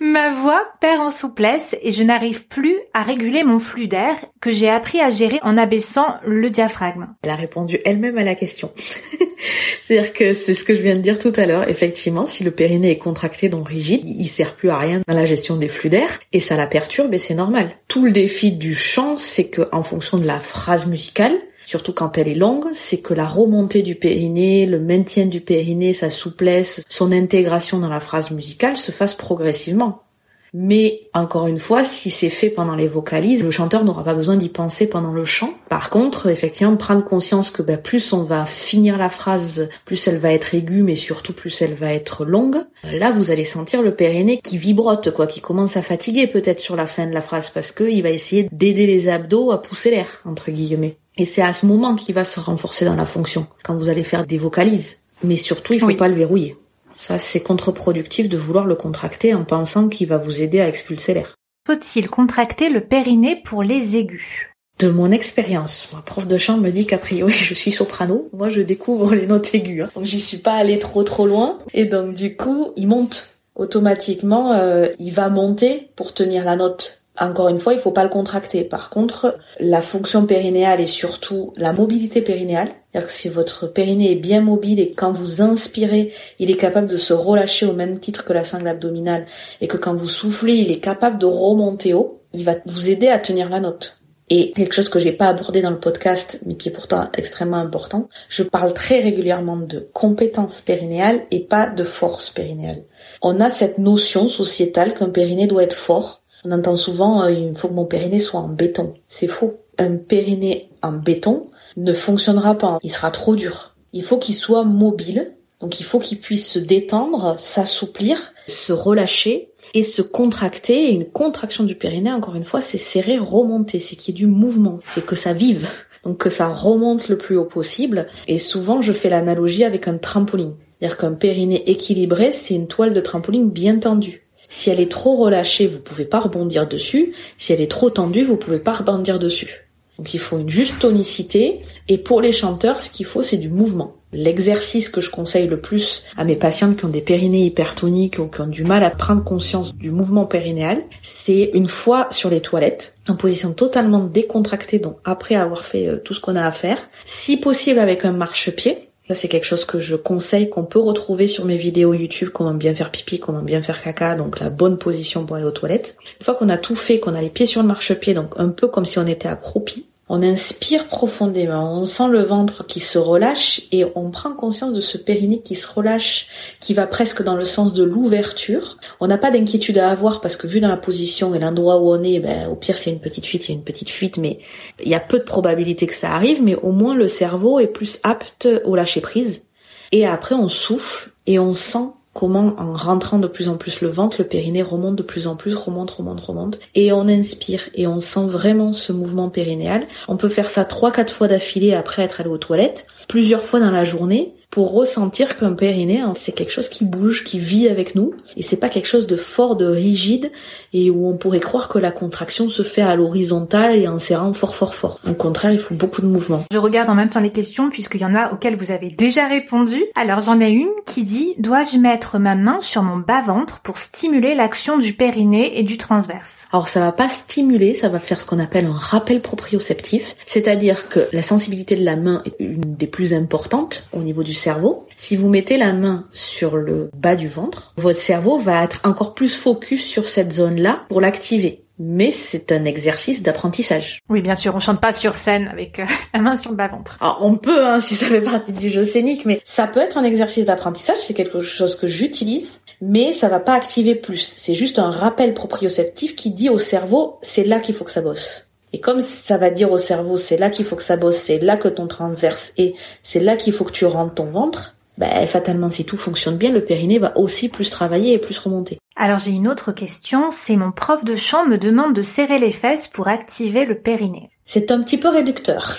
ma voix perd en souplesse et je n'arrive plus à réguler mon flux d'air que j'ai appris à gérer en abaissant le diaphragme. Elle a répondu elle-même à la question. C'est-à-dire que c'est ce que je viens de dire tout à l'heure. Effectivement, si le périnée est contracté, donc rigide, il sert plus à rien dans la gestion des flux d'air et ça la perturbe et c'est normal. Tout le défi du chant, c'est que en fonction de la phrase musicale, surtout quand elle est longue, c'est que la remontée du périnée, le maintien du périnée, sa souplesse, son intégration dans la phrase musicale se fasse progressivement. Mais encore une fois, si c'est fait pendant les vocalises, le chanteur n'aura pas besoin d'y penser pendant le chant. Par contre, effectivement, prendre conscience que bah, plus on va finir la phrase, plus elle va être aiguë, mais surtout plus elle va être longue. Là, vous allez sentir le périnée qui vibrote, quoi, qui commence à fatiguer peut-être sur la fin de la phrase parce qu'il va essayer d'aider les abdos à pousser l'air, entre guillemets. Et c'est à ce moment qu'il va se renforcer dans la fonction, quand vous allez faire des vocalises. Mais surtout, il faut pas le verrouiller. Ça, c'est contre-productif de vouloir le contracter en pensant qu'il va vous aider à expulser l'air. Faut-il contracter le périnée pour les aigus? De mon expérience, ma prof de chant me dit qu'a priori je suis soprano, moi je découvre les notes aiguës, hein. donc j'y suis pas allée trop trop loin, et donc du coup il monte automatiquement, euh, il va monter pour tenir la note. Encore une fois, il faut pas le contracter. Par contre, la fonction périnéale et surtout la mobilité périnéale, c'est-à-dire que si votre périnée est bien mobile et quand vous inspirez, il est capable de se relâcher au même titre que la sangle abdominale et que quand vous soufflez, il est capable de remonter haut, il va vous aider à tenir la note. Et quelque chose que j'ai pas abordé dans le podcast, mais qui est pourtant extrêmement important, je parle très régulièrement de compétences périnéales et pas de force périnéale. On a cette notion sociétale qu'un périnée doit être fort. On entend souvent euh, il faut que mon périnée soit en béton. C'est faux. Un périnée en béton ne fonctionnera pas. Il sera trop dur. Il faut qu'il soit mobile. Donc il faut qu'il puisse se détendre, s'assouplir, se relâcher et se contracter. Et une contraction du périnée, encore une fois, c'est serrer, remonter, c'est qu'il y ait du mouvement, c'est que ça vive. Donc que ça remonte le plus haut possible. Et souvent, je fais l'analogie avec un trampoline. C'est-à-dire qu'un périnée équilibré, c'est une toile de trampoline bien tendue. Si elle est trop relâchée, vous pouvez pas rebondir dessus. Si elle est trop tendue, vous pouvez pas rebondir dessus. Donc il faut une juste tonicité. Et pour les chanteurs, ce qu'il faut, c'est du mouvement. L'exercice que je conseille le plus à mes patientes qui ont des périnées hypertoniques ou qui ont du mal à prendre conscience du mouvement périnéal, c'est une fois sur les toilettes, en position totalement décontractée, donc après avoir fait euh, tout ce qu'on a à faire, si possible avec un marchepied, ça, c'est quelque chose que je conseille, qu'on peut retrouver sur mes vidéos YouTube, comment bien faire pipi, comment bien faire caca, donc la bonne position pour aller aux toilettes. Une fois qu'on a tout fait, qu'on a les pieds sur le marchepied, donc un peu comme si on était accroupi, on inspire profondément, on sent le ventre qui se relâche et on prend conscience de ce périnée qui se relâche, qui va presque dans le sens de l'ouverture. On n'a pas d'inquiétude à avoir parce que vu dans la position et l'endroit où on est, ben, au pire a une petite fuite, il y a une petite fuite, mais il y a peu de probabilité que ça arrive, mais au moins le cerveau est plus apte au lâcher prise. Et après on souffle et on sent comment en rentrant de plus en plus le ventre, le périnée remonte de plus en plus, remonte, remonte, remonte, et on inspire et on sent vraiment ce mouvement périnéal. On peut faire ça trois, quatre fois d'affilée après être allé aux toilettes, plusieurs fois dans la journée, pour ressentir qu'un périnée, hein, c'est quelque chose qui bouge, qui vit avec nous, et c'est pas quelque chose de fort, de rigide, et où on pourrait croire que la contraction se fait à l'horizontale et en serrant fort, fort, fort. Au contraire, il faut beaucoup de mouvement. Je regarde en même temps les questions, puisqu'il y en a auxquelles vous avez déjà répondu. Alors j'en ai une qui dit, dois-je mettre ma main sur mon bas-ventre pour stimuler l'action du périnée et du transverse? Alors ça va pas stimuler, ça va faire ce qu'on appelle un rappel proprioceptif, c'est-à-dire que la sensibilité de la main est une des plus importantes au niveau du cerveau. Si vous mettez la main sur le bas du ventre, votre cerveau va être encore plus focus sur cette zone-là pour l'activer. Mais c'est un exercice d'apprentissage. Oui, bien sûr, on chante pas sur scène avec euh, la main sur le bas-ventre. Alors, on peut, hein, si ça fait partie du jeu scénique, mais ça peut être un exercice d'apprentissage, c'est quelque chose que j'utilise, mais ça va pas activer plus. C'est juste un rappel proprioceptif qui dit au cerveau, c'est là qu'il faut que ça bosse. Et comme ça va dire au cerveau, c'est là qu'il faut que ça bosse, c'est là que ton transverse est, c'est là qu'il faut que tu rentres ton ventre, ben, fatalement, si tout fonctionne bien, le périnée va aussi plus travailler et plus remonter. Alors j'ai une autre question, c'est mon prof de chant me demande de serrer les fesses pour activer le périnée. C'est un petit peu réducteur.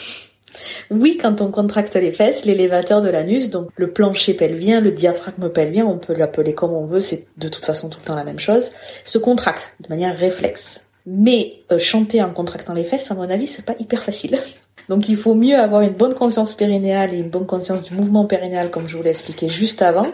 Oui, quand on contracte les fesses, l'élévateur de l'anus, donc le plancher pelvien, le diaphragme pelvien, on peut l'appeler comme on veut, c'est de toute façon tout le temps la même chose, se contracte de manière réflexe. Mais euh, chanter en contractant les fesses, à mon avis, c'est pas hyper facile. Donc il faut mieux avoir une bonne conscience périnéale et une bonne conscience du mouvement périnéal, comme je vous l'ai expliqué juste avant,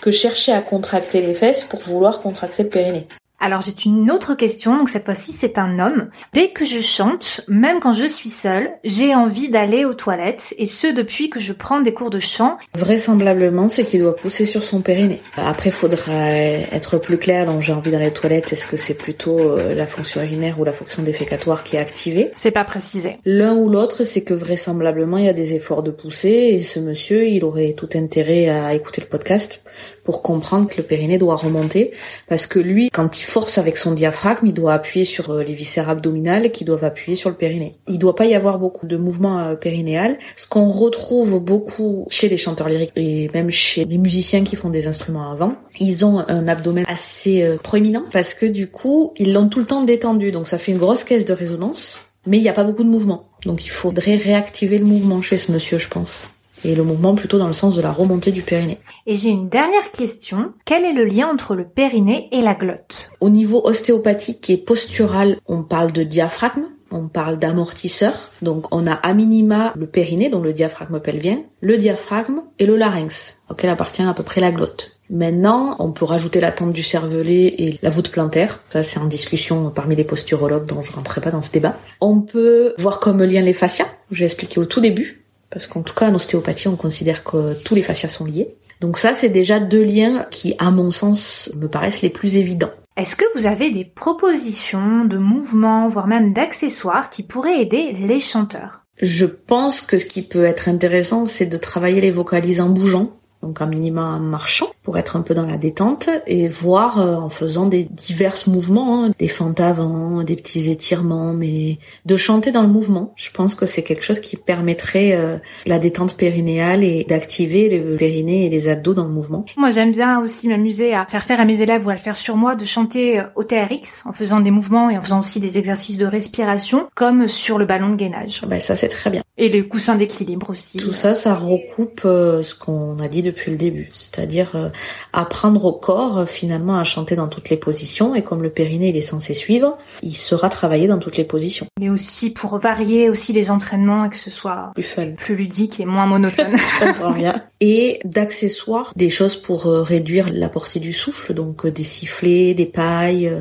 que chercher à contracter les fesses pour vouloir contracter le périnée. Alors j'ai une autre question, donc cette fois-ci c'est un homme. Dès que je chante, même quand je suis seule, j'ai envie d'aller aux toilettes, et ce depuis que je prends des cours de chant. Vraisemblablement, c'est qu'il doit pousser sur son périnée. Après, il faudra être plus clair, donc j'ai envie d'aller aux toilettes, est-ce que c'est plutôt euh, la fonction urinaire ou la fonction défécatoire qui est activée? C'est pas précisé. L'un ou l'autre, c'est que vraisemblablement il y a des efforts de pousser, et ce monsieur, il aurait tout intérêt à écouter le podcast pour comprendre que le périnée doit remonter, parce que lui, quand il force avec son diaphragme, il doit appuyer sur euh, les viscères abdominales qui doivent appuyer sur le périnée. Il doit pas y avoir beaucoup de mouvements euh, périnéal. Ce qu'on retrouve beaucoup chez les chanteurs lyriques et même chez les musiciens qui font des instruments avant, ils ont un abdomen assez euh, proéminent parce que du coup, ils l'ont tout le temps détendu, donc ça fait une grosse caisse de résonance, mais il n'y a pas beaucoup de mouvement. Donc il faudrait réactiver le mouvement chez ce monsieur, je pense. Et le mouvement plutôt dans le sens de la remontée du périnée. Et j'ai une dernière question. Quel est le lien entre le périnée et la glotte? Au niveau ostéopathique et postural, on parle de diaphragme, on parle d'amortisseur. Donc on a à minima le périnée, donc le diaphragme pelvien, le diaphragme et le larynx, auquel appartient à peu près la glotte. Maintenant, on peut rajouter la tente du cervelet et la voûte plantaire. Ça, c'est en discussion parmi les posturologues, dont je rentrerai pas dans ce débat. On peut voir comme lien les fascias, j'ai expliqué au tout début, parce qu'en tout cas, en ostéopathie, on considère que tous les fascias sont liés. Donc ça, c'est déjà deux liens qui, à mon sens, me paraissent les plus évidents. Est-ce que vous avez des propositions de mouvements, voire même d'accessoires qui pourraient aider les chanteurs? Je pense que ce qui peut être intéressant, c'est de travailler les vocalises en bougeant donc un minima en marchant pour être un peu dans la détente et voir euh, en faisant des divers mouvements, hein, des fentes avant, des petits étirements, mais de chanter dans le mouvement. Je pense que c'est quelque chose qui permettrait euh, la détente périnéale et d'activer le périnée et les abdos dans le mouvement. Moi j'aime bien aussi m'amuser à faire faire à mes élèves ou à le faire sur moi de chanter euh, au TRX en faisant des mouvements et en faisant aussi des exercices de respiration comme sur le ballon de gainage. Ben ça c'est très bien. Et les coussins d'équilibre aussi. Tout ça, ça recoupe ce qu'on a dit depuis le début, c'est-à-dire apprendre au corps euh, finalement à chanter dans toutes les positions et comme le périnée il est censé suivre, il sera travaillé dans toutes les positions. Mais aussi pour varier aussi les entraînements et que ce soit plus fun, plus ludique et moins monotone. et d'accessoires, des choses pour euh, réduire la portée du souffle, donc euh, des sifflets, des pailles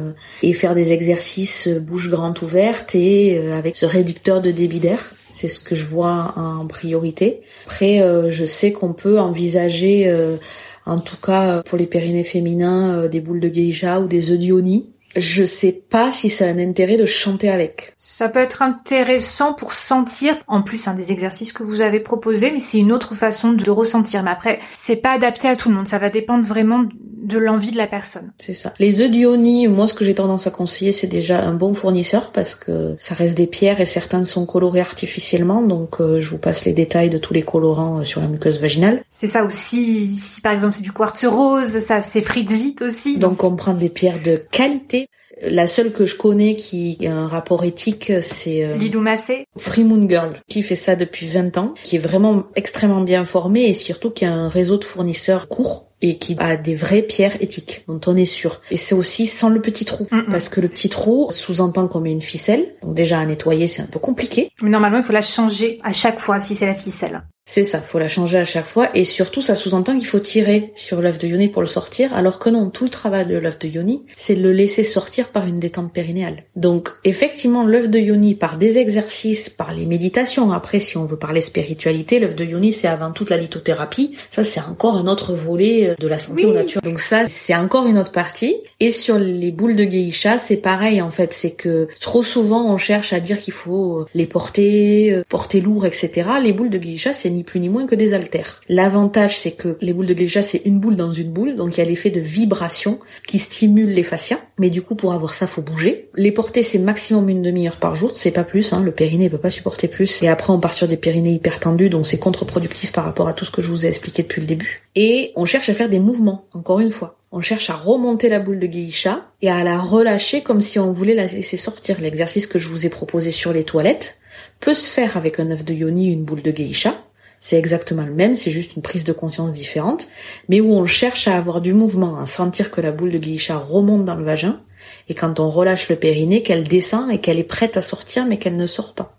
et faire des exercices bouche grande ouverte et avec ce réducteur de débit d'air. C'est ce que je vois en priorité. Après, je sais qu'on peut envisager en tout cas pour les périnées féminins, euh, des boules de geisha ou des œufs Je sais pas si ça a un intérêt de chanter avec. Ça peut être intéressant pour sentir, en plus un des exercices que vous avez proposé, mais c'est une autre façon de ressentir. Mais après, c'est pas adapté à tout le monde, ça va dépendre vraiment de l'envie de la personne. C'est ça. Les œufs d'Ioni, moi ce que j'ai tendance à conseiller, c'est déjà un bon fournisseur parce que ça reste des pierres et certaines sont colorées artificiellement, donc euh, je vous passe les détails de tous les colorants euh, sur la muqueuse vaginale. C'est ça aussi, si par exemple c'est du quartz rose, ça s'effrite vite aussi. Donc on prend des pierres de qualité. La seule que je connais qui a un rapport éthique, c'est euh, Lilou Massé. Free Moon Girl, qui fait ça depuis 20 ans, qui est vraiment extrêmement bien formé et surtout qui a un réseau de fournisseurs court et qui a des vraies pierres éthiques, dont on est sûr. Et c'est aussi sans le petit trou, parce que le petit trou sous-entend qu'on met une ficelle, donc déjà à nettoyer c'est un peu compliqué. Mais normalement il faut la changer à chaque fois si c'est la ficelle. C'est ça, faut la changer à chaque fois et surtout ça sous-entend qu'il faut tirer sur l'œuf de yoni pour le sortir alors que non, tout le travail de l'œuf de yoni, c'est le laisser sortir par une détente périnéale. Donc effectivement, l'œuf de yoni par des exercices, par les méditations, après si on veut parler spiritualité, l'œuf de yoni c'est avant toute la lithothérapie, ça c'est encore un autre volet euh, de la santé oui. nature. Donc ça c'est encore une autre partie et sur les boules de geisha, c'est pareil en fait, c'est que trop souvent on cherche à dire qu'il faut les porter, euh, porter lourd, etc. Les boules de geisha c'est plus ni moins que des haltères. L'avantage, c'est que les boules de Gléja, c'est une boule dans une boule, donc il y a l'effet de vibration qui stimule les fascias. Mais du coup, pour avoir ça, faut bouger. Les porter, c'est maximum une demi-heure par jour, c'est pas plus. Hein. Le périnée peut pas supporter plus. Et après, on part sur des périnées hyper tendus, donc c'est contre-productif par rapport à tout ce que je vous ai expliqué depuis le début. Et on cherche à faire des mouvements, encore une fois. On cherche à remonter la boule de geisha et à la relâcher comme si on voulait la laisser sortir. L'exercice que je vous ai proposé sur les toilettes peut se faire avec un œuf de yoni, une boule de geisha. C'est exactement le même, c'est juste une prise de conscience différente, mais où on cherche à avoir du mouvement, à sentir que la boule de geisha remonte dans le vagin, et quand on relâche le périnée, qu'elle descend et qu'elle est prête à sortir, mais qu'elle ne sort pas.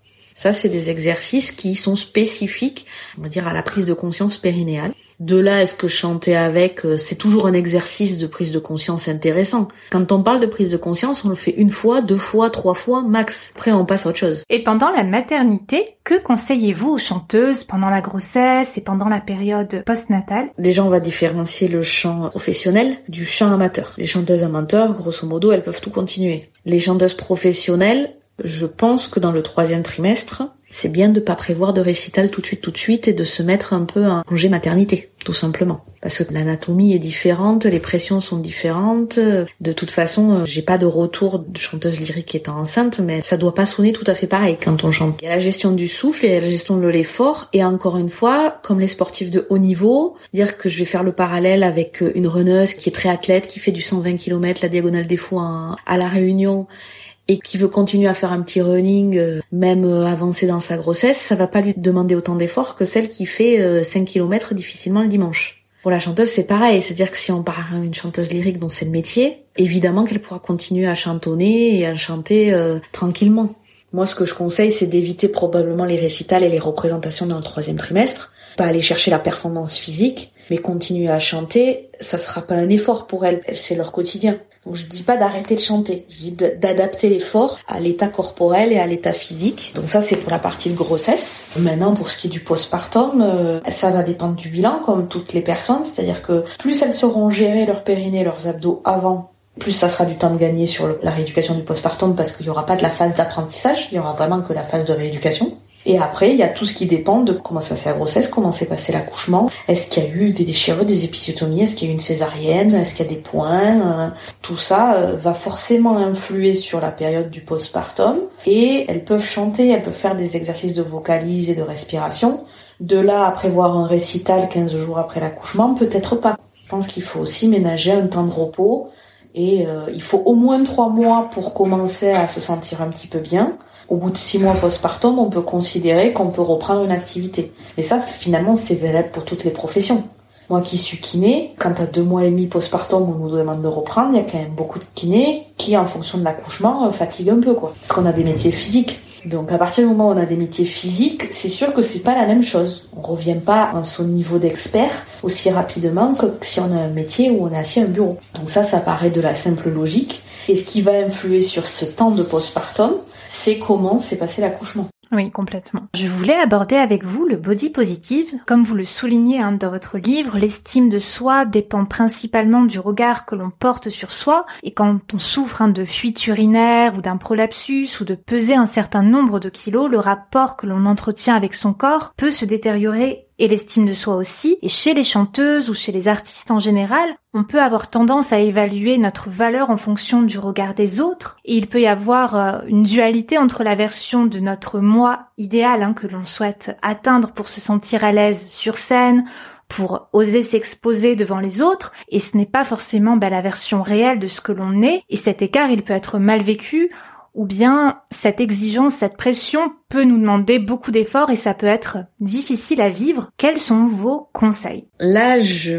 Ça, c'est des exercices qui sont spécifiques, on va dire, à la prise de conscience périnéale. De là, est-ce que chanter avec, euh, c'est toujours un exercice de prise de conscience intéressant. Quand on parle de prise de conscience, on le fait une fois, deux fois, trois fois, max. Après, on passe à autre chose. Et pendant la maternité, que conseillez-vous aux chanteuses pendant la grossesse et pendant la période postnatale? Déjà, on va différencier le chant professionnel du chant amateur. Les chanteuses amateurs, grosso modo, elles peuvent tout continuer. Les chanteuses professionnelles, je pense que dans le troisième trimestre, c'est bien de pas prévoir de récital tout de suite, tout de suite, et de se mettre un peu en congé maternité, tout simplement. Parce que l'anatomie est différente, les pressions sont différentes. De toute façon, j'ai pas de retour de chanteuse lyrique étant enceinte, mais ça doit pas sonner tout à fait pareil quand on chante. Il y a la gestion du souffle, il y a la gestion de l'effort, et encore une fois, comme les sportifs de haut niveau, dire que je vais faire le parallèle avec une runneuse qui est très athlète, qui fait du 120 km, la diagonale des fous à la Réunion, et qui veut continuer à faire un petit running, euh, même euh, avancer dans sa grossesse, ça va pas lui demander autant d'efforts que celle qui fait 5 km difficilement le dimanche. Pour la chanteuse, c'est pareil, c'est-à-dire que si on part à une chanteuse lyrique dont c'est le métier, évidemment qu'elle pourra continuer à chantonner et à chanter tranquillement. Moi, ce que je conseille, c'est d'éviter probablement les récitals et les représentations dans le troisième trimestre, pas aller chercher la performance physique, mais continuer à chanter, ça sera pas un effort pour elles, c'est leur quotidien. Donc je dis pas d'arrêter de chanter, je dis d'adapter l'effort à l'état corporel et à l'état physique. Donc ça c'est pour la partie de grossesse. Maintenant pour ce qui est du postpartum, euh, ça va dépendre du bilan comme toutes les personnes, c'est-à-dire que plus elles sauront gérer leur périnée, leurs abdos avant plus ça sera du temps de gagner sur la rééducation du postpartum parce qu'il n'y aura pas de la phase d'apprentissage, il y aura vraiment que la phase de rééducation. Et après, il y a tout ce qui dépend de comment s'est passé la grossesse, comment s'est passé l'accouchement. Est-ce qu'il y a eu des déchirures, des épisiotomies, est-ce qu'il y a eu une césarienne, est-ce qu'il y a des points. Euh, tout ça euh, va forcément influer sur la période du postpartum. Et elles peuvent chanter, elles peuvent faire des exercices de vocalise et de respiration. De là à prévoir un récital 15 jours après l'accouchement, peut-être pas. Je pense qu'il faut aussi ménager un temps de repos et euh, il faut au moins trois mois pour commencer à se sentir un petit peu bien au bout de six mois postpartum, on peut considérer qu'on peut reprendre une activité. Mais ça, finalement, c'est valable pour toutes les professions. Moi qui suis kiné, quand à deux mois et demi postpartum, on nous demande de reprendre, il y a quand même beaucoup de kinés qui, en fonction de l'accouchement, euh, fatiguent un peu, quoi. Parce qu'on a des métiers physiques. Donc à partir du moment où on a des métiers physiques, c'est sûr que c'est pas la même chose. On revient pas à son niveau d'expert aussi rapidement que si on a un métier où on est assis à un bureau. Donc ça, ça paraît de la simple logique. Et ce qui va influer sur ce temps de postpartum, c'est comment s'est passé l'accouchement. Oui, complètement. Je voulais aborder avec vous le body positive. Comme vous le soulignez hein, dans votre livre, l'estime de soi dépend principalement du regard que l'on porte sur soi. Et quand on souffre hein, de fuite urinaire ou d'un prolapsus ou de peser un certain nombre de kilos, le rapport que l'on entretient avec son corps peut se détériorer et l'estime de soi aussi. Et chez les chanteuses ou chez les artistes en général, on peut avoir tendance à évaluer notre valeur en fonction du regard des autres. Et il peut y avoir euh, une dualité entre la version de notre moi idéal hein, que l'on souhaite atteindre pour se sentir à l'aise sur scène pour oser s'exposer devant les autres, et ce n'est pas forcément bah, la version réelle de ce que l'on est, et cet écart il peut être mal vécu ou bien cette exigence, cette pression peut nous demander beaucoup d'efforts et ça peut être difficile à vivre. Quels sont vos conseils? Là, je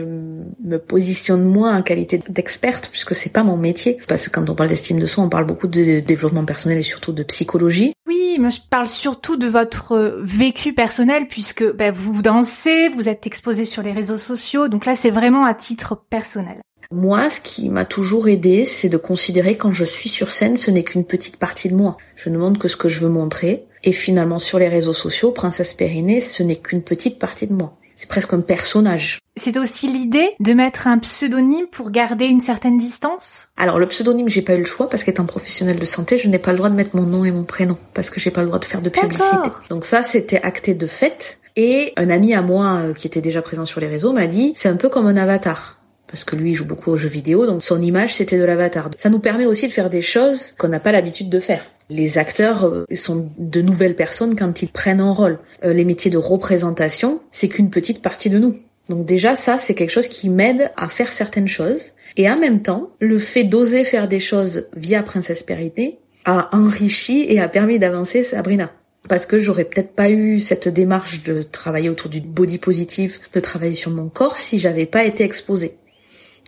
me positionne moins en qualité d'experte puisque c'est pas mon métier. Parce que quand on parle d'estime de soi, on parle beaucoup de développement personnel et surtout de psychologie. Oui, mais je parle surtout de votre vécu personnel puisque ben, vous dansez, vous êtes exposé sur les réseaux sociaux. Donc là, c'est vraiment à titre personnel. Moi, ce qui m'a toujours aidé, c'est de considérer quand je suis sur scène, ce n'est qu'une petite partie de moi. Je ne montre que ce que je veux montrer. Et finalement, sur les réseaux sociaux, Princesse Périnée, ce n'est qu'une petite partie de moi. C'est presque un personnage. C'est aussi l'idée de mettre un pseudonyme pour garder une certaine distance? Alors le pseudonyme, j'ai pas eu le choix parce qu'étant professionnel de santé, je n'ai pas le droit de mettre mon nom et mon prénom parce que j'ai pas le droit de faire de publicité. Donc ça, c'était acté de fait. Et un ami à moi euh, qui était déjà présent sur les réseaux m'a dit, c'est un peu comme un avatar parce que lui il joue beaucoup aux jeux vidéo, donc son image c'était de l'avatar. Ça nous permet aussi de faire des choses qu'on n'a pas l'habitude de faire. Les acteurs euh, sont de nouvelles personnes quand ils prennent un rôle. Euh, les métiers de représentation, c'est qu'une petite partie de nous. Donc déjà ça c'est quelque chose qui m'aide à faire certaines choses. Et en même temps, le fait d'oser faire des choses via Princesse Périté a enrichi et a permis d'avancer Sabrina parce que j'aurais peut-être pas eu cette démarche de travailler autour du body positif, de travailler sur mon corps si j'avais pas été exposée.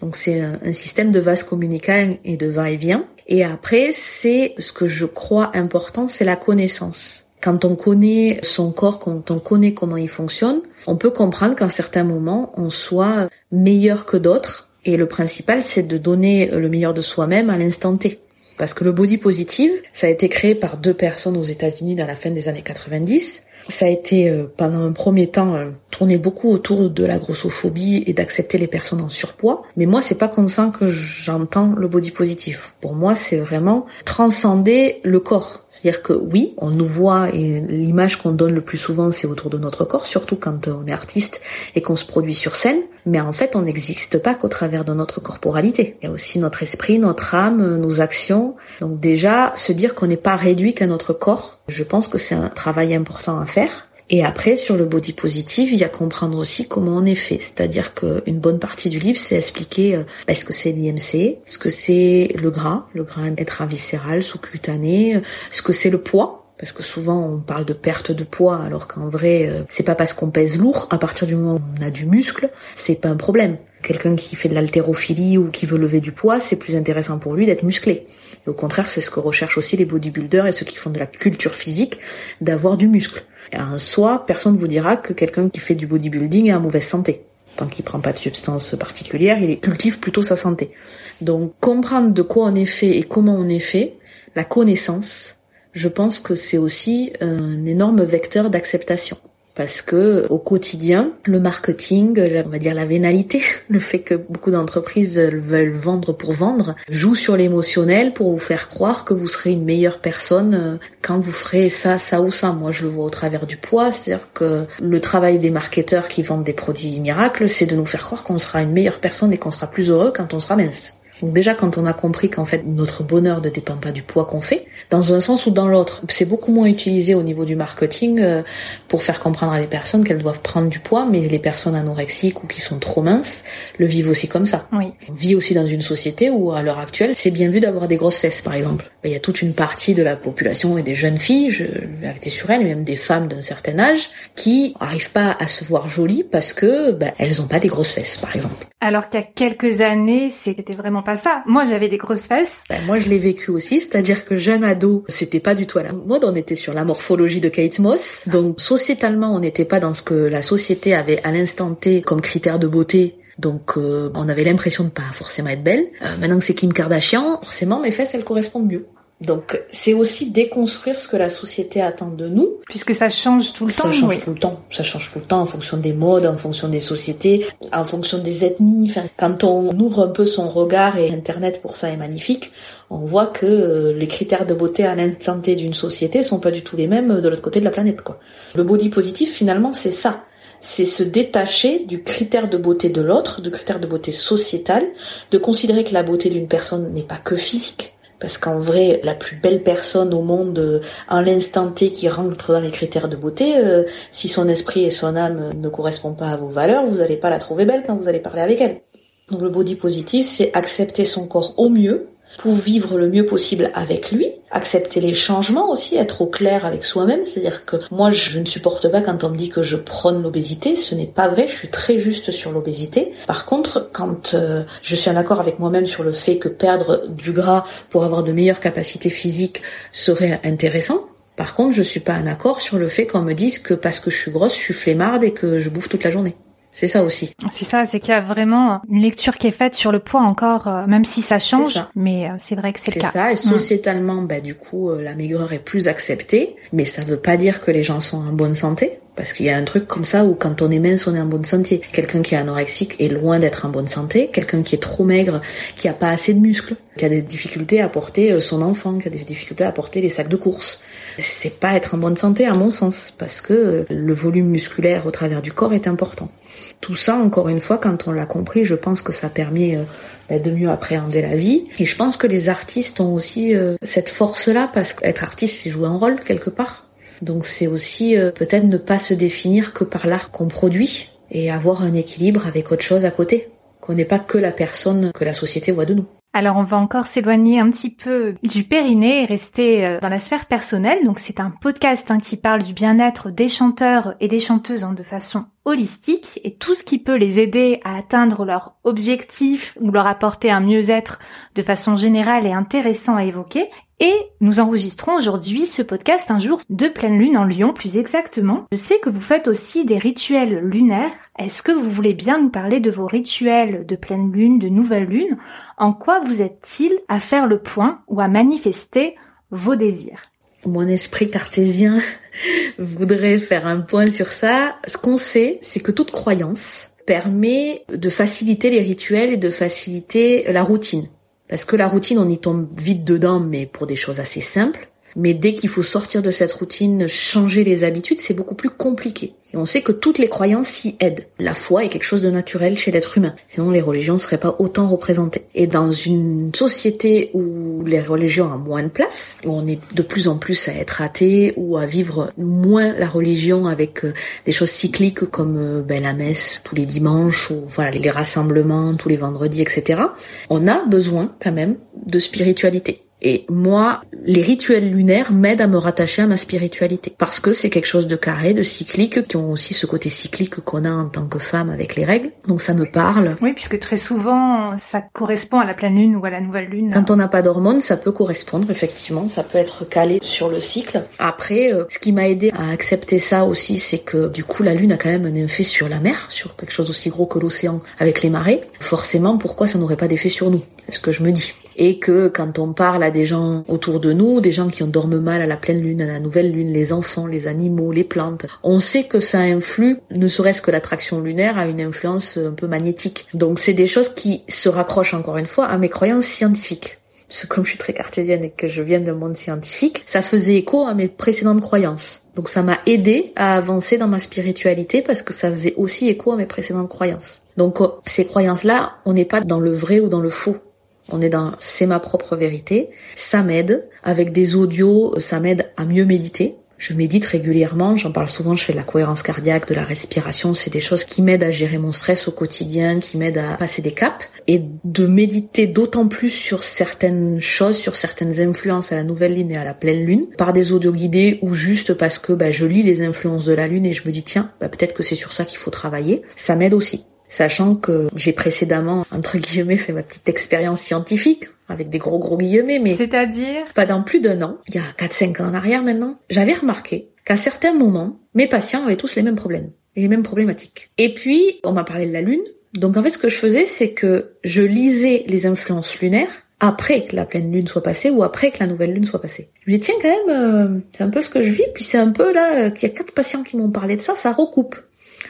Donc c'est un, système de vase communicant et de va-et-vient. Et après, c'est ce que je crois important, c'est la connaissance. Quand on connaît son corps, quand on connaît comment il fonctionne, on peut comprendre qu'à certains moments, on soit meilleur que d'autres. Et le principal, c'est de donner le meilleur de soi-même à l'instant T. Parce que le body positive, ça a été créé par deux personnes aux États-Unis dans la fin des années 90. Ça a été euh, pendant un premier temps euh, tourné beaucoup autour de la grossophobie et d'accepter les personnes en surpoids. Mais moi, c'est pas comme ça que j'entends le body positif. Pour moi, c'est vraiment transcender le corps. C'est-à-dire que oui, on nous voit et l'image qu'on donne le plus souvent, c'est autour de notre corps, surtout quand on est artiste et qu'on se produit sur scène. Mais en fait, on n'existe pas qu'au travers de notre corporalité. Il y a aussi notre esprit, notre âme, nos actions. Donc déjà, se dire qu'on n'est pas réduit qu'à notre corps, je pense que c'est un travail important à faire. Et après, sur le body positive, il y a comprendre aussi comment on est fait. C'est-à-dire qu'une bonne partie du livre, c'est expliquer euh, ce que c'est l'IMC, ce que c'est le gras, le gras intraviscéral, sous-cutané, ce que c'est le poids, parce que souvent on parle de perte de poids alors qu'en vrai euh, c'est pas parce qu'on pèse lourd à partir du moment où on a du muscle c'est pas un problème. Quelqu'un qui fait de l'haltérophilie ou qui veut lever du poids c'est plus intéressant pour lui d'être musclé. Au contraire c'est ce que recherchent aussi les bodybuilders et ceux qui font de la culture physique d'avoir du muscle en soi personne ne vous dira que quelqu'un qui fait du bodybuilding est en mauvaise santé. Tant qu'il prend pas de substance particulière il cultive plutôt sa santé. Donc comprendre de quoi on est fait et comment on est fait la connaissance je pense que c'est aussi un énorme vecteur d'acceptation parce que au quotidien, le marketing, on va dire la vénalité, le fait que beaucoup d'entreprises veulent vendre pour vendre, joue sur l'émotionnel pour vous faire croire que vous serez une meilleure personne euh, quand vous ferez ça, ça ou ça. Moi, je le vois au travers du poids, c'est-à-dire que le travail des marketeurs qui vendent des produits miracles, c'est de nous faire croire qu'on sera une meilleure personne et qu'on sera plus heureux quand on sera mince. Donc déjà quand on a compris qu'en fait notre bonheur ne dépend pas du poids qu'on fait, dans un sens ou dans l'autre, c'est beaucoup moins utilisé au niveau du marketing euh, pour faire comprendre à des personnes qu'elles doivent prendre du poids, mais les personnes anorexiques ou qui sont trop minces le vivent aussi comme ça. Oui. On vit aussi dans une société où à l'heure actuelle c'est bien vu d'avoir des grosses fesses par exemple. Il y a toute une partie de la population et des jeunes filles, je vais arrêter sur elles, même des femmes d'un certain âge, qui arrivent pas à se voir jolies parce que ben, elles ont pas des grosses fesses par exemple. Alors qu'il y a quelques années c'était vraiment pas ça. Moi, j'avais des grosses fesses. Ben, moi, je l'ai vécu aussi, c'est-à-dire que jeune ado, c'était pas du tout à la mode. On était sur la morphologie de Kate Moss. Donc, sociétalement, on n'était pas dans ce que la société avait à l'instant T comme critère de beauté. Donc, euh, on avait l'impression de pas forcément être belle. Euh, maintenant que c'est Kim Kardashian, forcément, mes fesses, elles correspondent mieux. Donc c'est aussi déconstruire ce que la société attend de nous. Puisque ça change tout le ça temps. Ça change tout le temps. Ça change tout le temps en fonction des modes, en fonction des sociétés, en fonction des ethnies. Enfin, quand on ouvre un peu son regard et Internet pour ça est magnifique, on voit que euh, les critères de beauté à l'instant T d'une société sont pas du tout les mêmes de l'autre côté de la planète. Quoi. Le body positif finalement c'est ça c'est se détacher du critère de beauté de l'autre, du critère de beauté sociétal, de considérer que la beauté d'une personne n'est pas que physique, parce qu'en vrai, la plus belle personne au monde, euh, en l'instant T qui rentre dans les critères de beauté, euh, si son esprit et son âme ne correspondent pas à vos valeurs, vous n'allez pas la trouver belle quand vous allez parler avec elle. Donc le body positif, c'est accepter son corps au mieux, pour vivre le mieux possible avec lui, accepter les changements aussi, être au clair avec soi-même, c'est-à-dire que moi je ne supporte pas quand on me dit que je prône l'obésité, ce n'est pas vrai, je suis très juste sur l'obésité. Par contre, quand euh, je suis en accord avec moi-même sur le fait que perdre du gras pour avoir de meilleures capacités physiques serait intéressant, par contre, je suis pas en accord sur le fait qu'on me dise que parce que je suis grosse, je suis flemmarde et que je bouffe toute la journée. C'est ça aussi. C'est ça, c'est qu'il y a vraiment une lecture qui est faite sur le poids encore, euh, même si ça change, mais euh, c'est vrai que c'est le cas. C'est ça, et mm. sociétalement, bah du coup, euh, la maigreur est plus acceptée, mais ça veut pas dire que les gens sont en bonne santé. Parce qu'il y a un truc comme ça où quand on est mince, on est en bonne santé. Quelqu'un qui est anorexique est loin d'être en bonne santé. Quelqu'un qui est trop maigre, qui a pas assez de muscles, qui a des difficultés à porter son enfant, qui a des difficultés à porter les sacs de course. C'est pas être en bonne santé à mon sens, parce que le volume musculaire au travers du corps est important. Tout ça, encore une fois, quand on l'a compris, je pense que ça permet euh, bah, de mieux appréhender la vie. Et je pense que les artistes ont aussi euh, cette force-là, parce qu'être artiste, c'est jouer un rôle quelque part. Donc c'est aussi euh, peut-être ne pas se définir que par l'art qu'on produit et avoir un équilibre avec autre chose à côté. Qu'on n'est pas que la personne que la société voit de nous. Alors on va encore s'éloigner un petit peu du périnée et rester euh, dans la sphère personnelle. Donc c'est un podcast hein, qui parle du bien-être des chanteurs et des chanteuses hein, de façon holistique et tout ce qui peut les aider à atteindre leur objectif ou leur apporter un mieux-être de façon générale et intéressant à évoquer. Et nous enregistrons aujourd'hui ce podcast un jour de pleine lune en Lyon plus exactement. Je sais que vous faites aussi des rituels lunaires. Est-ce que vous voulez bien nous parler de vos rituels de pleine lune, de nouvelle lune En quoi vous êtes-il à faire le point ou à manifester vos désirs? Mon esprit cartésien voudrait faire un point sur ça. Ce qu'on sait, c'est que toute croyance permet de faciliter les rituels et de faciliter la routine. Parce que la routine, on y tombe vite dedans, mais pour des choses assez simples. Mais dès qu'il faut sortir de cette routine, changer les habitudes, c'est beaucoup plus compliqué. Et on sait que toutes les croyances s'y aident. La foi est quelque chose de naturel chez l'être humain. Sinon, les religions ne seraient pas autant représentées. Et dans une société où les religions ont moins de place, où on est de plus en plus à être athée ou à vivre moins la religion avec euh, des choses cycliques comme euh, ben, la messe tous les dimanches ou voilà les rassemblements tous les vendredis, etc. On a besoin quand même de spiritualité. Et moi, les rituels lunaires m'aident à me rattacher à ma spiritualité. Parce que c'est quelque chose de carré, de cyclique, qui ont aussi ce côté cyclique qu'on a en tant que femme avec les règles. Donc ça me parle. Oui, puisque très souvent, ça correspond à la pleine lune ou à la nouvelle lune. Quand on n'a pas d'hormones, ça peut correspondre, effectivement. Ça peut être calé sur le cycle. Après, euh, ce qui m'a aidé à accepter ça aussi, c'est que du coup, la lune a quand même un effet sur la mer, sur quelque chose aussi gros que l'océan avec les marées. Forcément, pourquoi ça n'aurait pas d'effet sur nous? Ce que je me dis. Et que quand on parle à des gens autour de nous, des gens qui ont dorment mal à la pleine lune, à la nouvelle lune, les enfants, les animaux, les plantes. On sait que ça influe, ne serait-ce que l'attraction lunaire a une influence un peu magnétique. Donc c'est des choses qui se raccrochent encore une fois à mes croyances scientifiques. Parce que comme je suis très cartésienne et que je viens d'un monde scientifique, ça faisait écho à mes précédentes croyances. Donc ça m'a aidé à avancer dans ma spiritualité parce que ça faisait aussi écho à mes précédentes croyances. Donc euh, ces croyances-là, on n'est pas dans le vrai ou dans le faux. On est dans c'est ma propre vérité. Ça m'aide. Avec des audios, ça m'aide à mieux méditer. Je médite régulièrement, j'en parle souvent, je fais de la cohérence cardiaque, de la respiration, c'est des choses qui m'aident à gérer mon stress au quotidien, qui m'aident à passer des caps et de méditer d'autant plus sur certaines choses, sur certaines influences à la nouvelle lune et à la pleine lune, par des audios guidés ou juste parce que bah, je lis les influences de la lune et je me dis tiens, bah, peut-être que c'est sur ça qu'il faut travailler, ça m'aide aussi sachant que j'ai précédemment, entre guillemets, fait ma petite expérience scientifique, avec des gros gros guillemets, mais... C'est-à-dire? Pendant plus d'un an, il y a 4-5 ans en arrière maintenant, j'avais remarqué qu'à certains moments, mes patients avaient tous les mêmes problèmes, les mêmes problématiques. Et puis, on m'a parlé de la Lune, donc en fait ce que je faisais, c'est que je lisais les influences lunaires, après que la pleine lune soit passée ou après que la nouvelle lune soit passée. Je me dis tiens quand même, euh, c'est un peu ce que je vis, puis c'est un peu là euh, qu'il y a quatre patients qui m'ont parlé de ça, ça recoupe.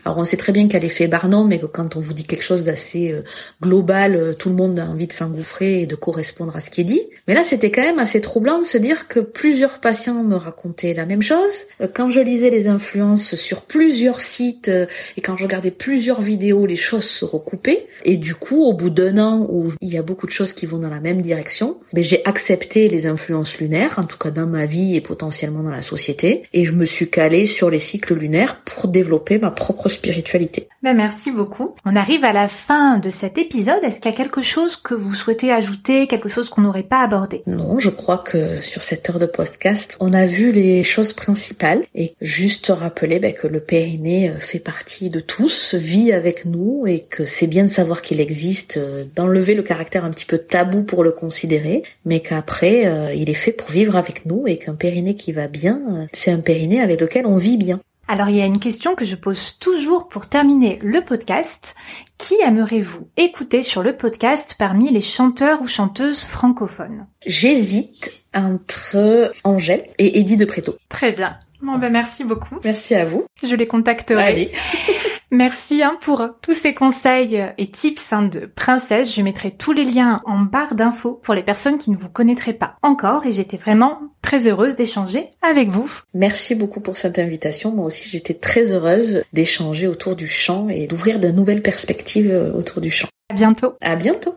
Alors on sait très bien qu'il y a l'effet Barnum, mais que quand on vous dit quelque chose d'assez euh, global, euh, tout le monde a envie de s'engouffrer et de correspondre à ce qui est dit. Mais là, c'était quand même assez troublant de se dire que plusieurs patients me racontaient la même chose. Euh, quand je lisais les influences sur plusieurs sites et quand je regardais plusieurs vidéos, les choses se recoupaient. Et du coup, au bout d'un an où il y a beaucoup de choses qui vont dans la même direction, ben, j'ai accepté les influences lunaires, en tout cas dans ma vie et potentiellement dans la société, et je me suis calée sur les cycles lunaires pour développer ma propre spiritualité. Ben merci beaucoup. On arrive à la fin de cet épisode. Est-ce qu'il y a quelque chose que vous souhaitez ajouter, quelque chose qu'on n'aurait pas abordé? Non, je crois que sur cette heure de podcast, on a vu les choses principales et juste rappeler ben, que le périnée euh, fait partie de tous, vit avec nous et que c'est bien de savoir qu'il existe, euh, d'enlever le caractère un petit peu tabou pour le considérer, mais qu'après euh, il est fait pour vivre avec nous et qu'un périnée qui va bien, c'est un périnée avec lequel on vit bien. Alors il y a une question que je pose toujours pour terminer le podcast. Qui aimerez-vous écouter sur le podcast parmi les chanteurs ou chanteuses francophones? J'hésite entre Angèle et Eddie de Préto. Très bien. Bon ben merci beaucoup. Merci à vous. Je les contacterai. Allez. Merci hein, pour tous ces conseils et tips hein, de princesse. Je mettrai tous les liens en barre d'infos pour les personnes qui ne vous connaîtraient pas encore et j'étais vraiment très heureuse d'échanger avec vous. Merci beaucoup pour cette invitation. Moi aussi j'étais très heureuse d'échanger autour du chant et d'ouvrir de nouvelles perspectives euh, autour du chant. À bientôt. À bientôt.